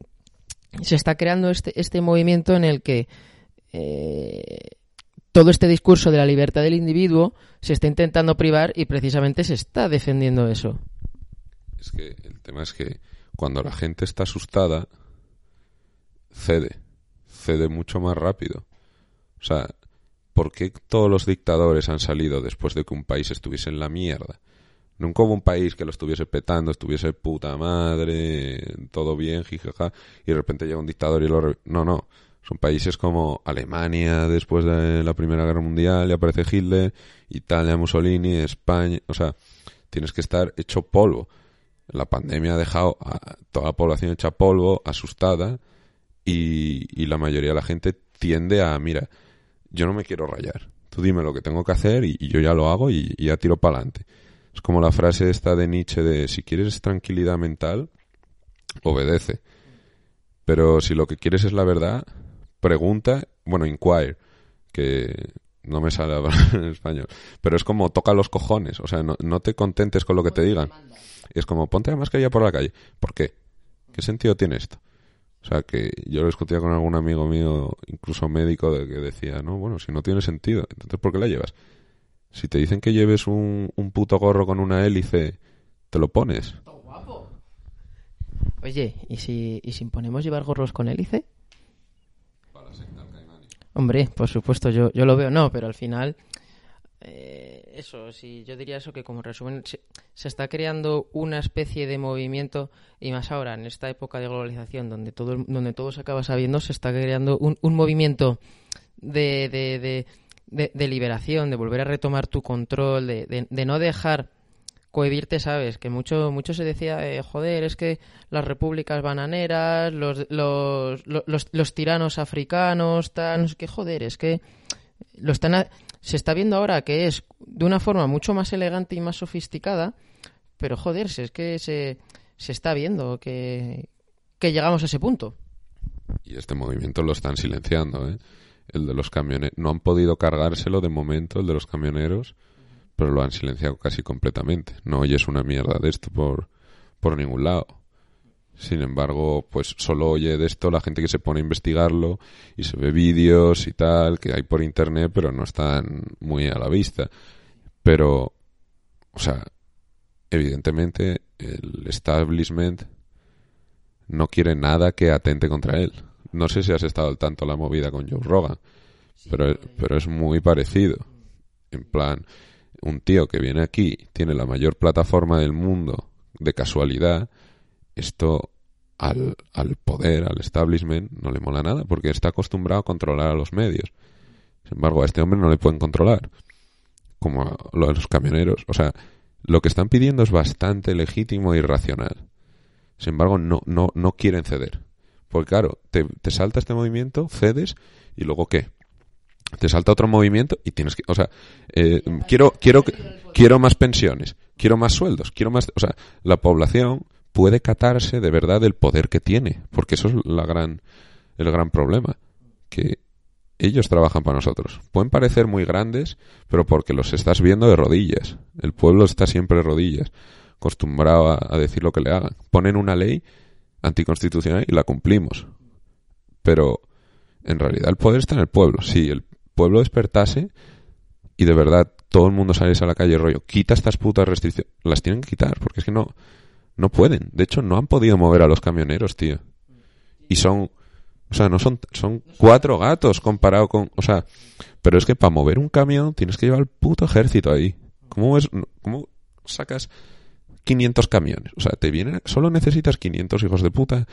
se está creando este, este movimiento en el que eh, todo este discurso de la libertad del individuo se está intentando privar y precisamente se está defendiendo eso. Es que el tema es que cuando la gente está asustada, cede, cede mucho más rápido. O sea, ¿por qué todos los dictadores han salido después de que un país estuviese en la mierda? Nunca hubo un país que lo estuviese petando, estuviese puta madre, todo bien, jijaja, y de repente llega un dictador y lo... No, no. Son países como Alemania después de la Primera Guerra Mundial y aparece Hitler, Italia, Mussolini, España... O sea, tienes que estar hecho polvo. La pandemia ha dejado a toda la población hecha polvo, asustada, y, y la mayoría de la gente tiende a, mira, yo no me quiero rayar. Tú dime lo que tengo que hacer y, yo ya lo hago y, ya tiro para adelante. Es como la frase esta de Nietzsche de si quieres tranquilidad mental, obedece. Pero si lo que quieres es la verdad, pregunta, bueno, inquire, que no me sale en español, pero es como toca los cojones, o sea, no, no te contentes con lo que te digan. Es como ponte la mascarilla por la calle. ¿Por qué? ¿Qué sentido tiene esto? O sea, que yo lo discutía con algún amigo mío, incluso médico, de que decía, no, bueno, si no tiene sentido, entonces ¿por qué la llevas? Si te dicen que lleves un, un puto gorro con una hélice, ¿te lo pones? Oye, ¿y si, ¿y si imponemos llevar gorros con hélice? Hombre, por supuesto, yo, yo lo veo, no, pero al final eh, eso, sí, yo diría eso que como resumen se, está creando una especie de movimiento y más ahora en esta época de globalización donde todo donde todo se acaba sabiendo se está creando un, un movimiento de, de, de, liberación, de volver a retomar tu control, de, de, no dejar cohibirte, sabes, que mucho mucho se decía, eh, joder, es que las repúblicas bananeras, los, los, los, los tiranos africanos, tan, que joder, es que lo están se está viendo ahora que es de una forma mucho más elegante y más sofisticada, pero joder, es que se, se está viendo que, que llegamos a ese punto. Y este movimiento lo están silenciando, ¿eh? El de los camioneros. No han podido cargárselo de momento, el de los camioneros, pero lo han silenciado casi completamente. No oyes una mierda de esto por, por ningún lado. Sin embargo, pues solo oye de esto la gente que se pone a investigarlo y se ve vídeos y tal que hay por internet, pero no están muy a la vista. Pero, o sea, evidentemente el establishment no quiere nada que atente contra él. No sé si has estado al tanto la movida con Joe Rogan, pero, pero es muy parecido. En plan, un tío que viene aquí, tiene la mayor plataforma del mundo de casualidad esto al, al poder, al establishment, no le mola nada, porque está acostumbrado a controlar a los medios. Sin embargo, a este hombre no le pueden controlar, como a los camioneros. O sea, lo que están pidiendo es bastante legítimo e irracional. Sin embargo, no, no, no quieren ceder. Porque claro, te, te salta este movimiento, cedes, y luego ¿qué? Te salta otro movimiento y tienes que, o sea, eh, quiero, quiero, quiero más pensiones, quiero más sueldos, quiero más, o sea, la población puede catarse de verdad del poder que tiene, porque eso es la gran, el gran problema, que ellos trabajan para nosotros. Pueden parecer muy grandes, pero porque los estás viendo de rodillas. El pueblo está siempre de rodillas, acostumbrado a, decir lo que le hagan. Ponen una ley anticonstitucional y la cumplimos. Pero en realidad el poder está en el pueblo. Si el pueblo despertase y de verdad todo el mundo saliese a la calle rollo, quita estas putas restricciones, las tienen que quitar, porque es que no, no pueden. De hecho, no han podido mover a los camioneros, tío. Y son, o sea, no son, son cuatro gatos comparado con, o sea, pero es que para mover un camión tienes que llevar el puto ejército ahí. ¿Cómo es, cómo sacas 500 camiones? O sea, te vienen, solo necesitas 500 hijos de puta,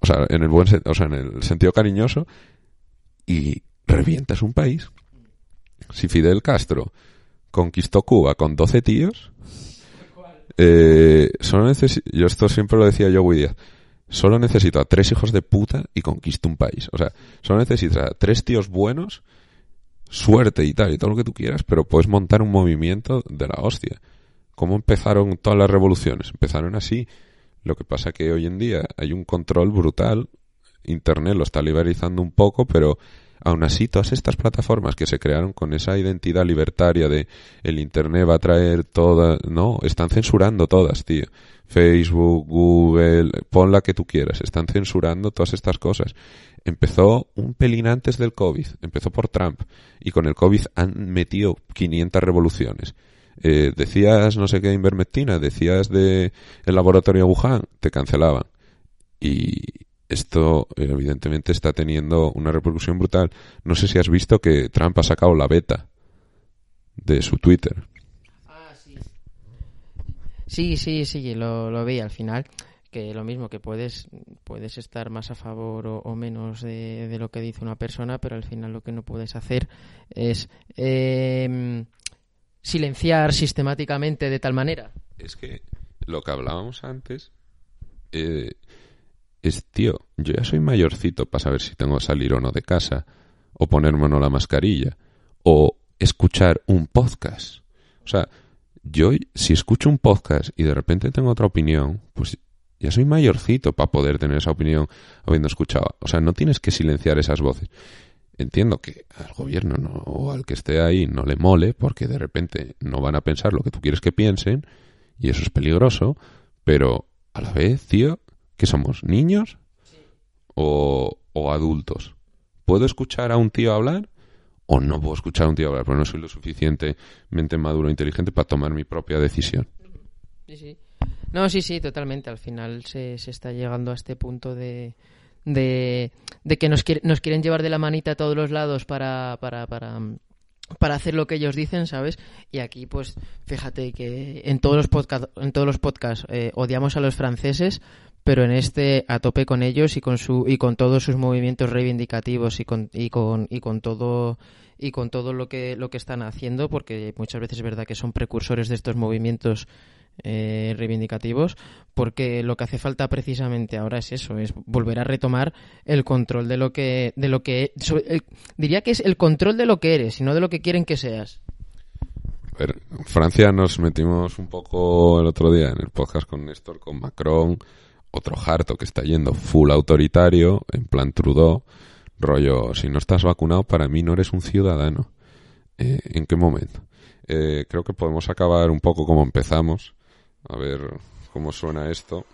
o sea, en el buen, o sea, en el sentido cariñoso, y revientas un país. Si Fidel Castro conquistó Cuba con 12 tíos, eh, solo yo esto siempre lo decía yo hoy día, solo necesito a tres hijos de puta y conquisto un país. O sea, solo necesitas a tres tíos buenos, suerte y tal, y todo lo que tú quieras, pero puedes montar un movimiento de la hostia. ¿Cómo empezaron todas las revoluciones? Empezaron así. Lo que pasa que hoy en día hay un control brutal. Internet lo está liberalizando un poco, pero aún así todas estas plataformas que se crearon con esa identidad libertaria de el Internet va a traer todas, no, están censurando todas, tío. Facebook, Google, pon la que tú quieras, están censurando todas estas cosas. Empezó un pelín antes del COVID, empezó por Trump, y con el COVID han metido 500 revoluciones. Eh, decías no sé qué invermectina, decías de el laboratorio Wuhan, te cancelaban. Y esto eh, evidentemente está teniendo una repercusión brutal. No sé si has visto que Trump ha sacado la beta de su Twitter. Ah, sí. Sí, sí, sí, lo, lo vi al final. Que lo mismo, que puedes, puedes estar más a favor o, o menos de, de lo que dice una persona, pero al final lo que no puedes hacer es eh, silenciar sistemáticamente de tal manera. Es que lo que hablábamos antes eh, es, tío, yo ya soy mayorcito para saber si tengo que salir o no de casa, o ponerme o no la mascarilla, o escuchar un podcast. O sea, yo si escucho un podcast y de repente tengo otra opinión, pues ya soy mayorcito para poder tener esa opinión habiendo escuchado. O sea, no tienes que silenciar esas voces. Entiendo que al gobierno no, o al que esté ahí no le mole porque de repente no van a pensar lo que tú quieres que piensen y eso es peligroso, pero a la vez, tío, ¿qué somos? ¿Niños o, o adultos? ¿Puedo escuchar a un tío hablar o no puedo escuchar a un tío hablar? Porque no soy lo suficientemente maduro e inteligente para tomar mi propia decisión. Sí, sí. No, sí, sí, totalmente. Al final se, se está llegando a este punto de, de, de que nos, nos quieren llevar de la manita a todos los lados para, para, para, para hacer lo que ellos dicen, ¿sabes? Y aquí, pues, fíjate que en todos los podcasts, en todos los podcasts eh, odiamos a los franceses, pero en este a tope con ellos y con su y con todos sus movimientos reivindicativos y con y con y con todo y con todo lo que lo que están haciendo, porque muchas veces es verdad que son precursores de estos movimientos eh, reivindicativos, porque lo que hace falta precisamente ahora es eso, es volver a retomar el control de lo que, de lo que, el- diría que es el control de lo que eres y no de lo que quieren que seas. A ver, en Francia nos metimos un poco el otro día en el podcast con Néstor, con Macron, otro harto que está yendo full autoritario, en plan Trudeau, rollo, si no estás vacunado, para mí no eres un ciudadano. Eh, ¿En qué momento? Eh, creo que podemos acabar un poco como empezamos, a ver cómo suena esto.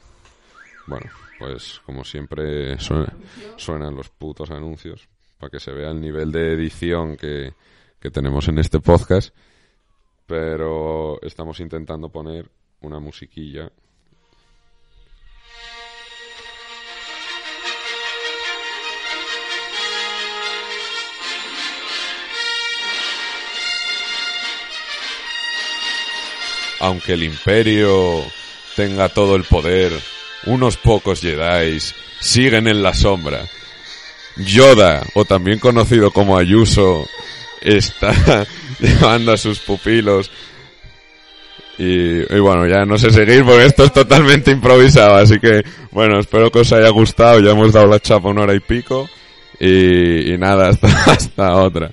Bueno, pues como siempre suena- suenan los putos anuncios, para que se vea el nivel de edición que, que tenemos en este podcast pero estamos intentando poner una musiquilla. Aunque el imperio tenga todo el poder unos pocos Jedi siguen en la sombra. Yoda, o también conocido como Ayuso, está llevando a sus pupilos. Y, bueno, ya no sé seguir porque esto es totalmente improvisado, así que bueno, espero que os haya gustado, ya hemos dado la chapa una hora y pico y, y nada, hasta, hasta otra.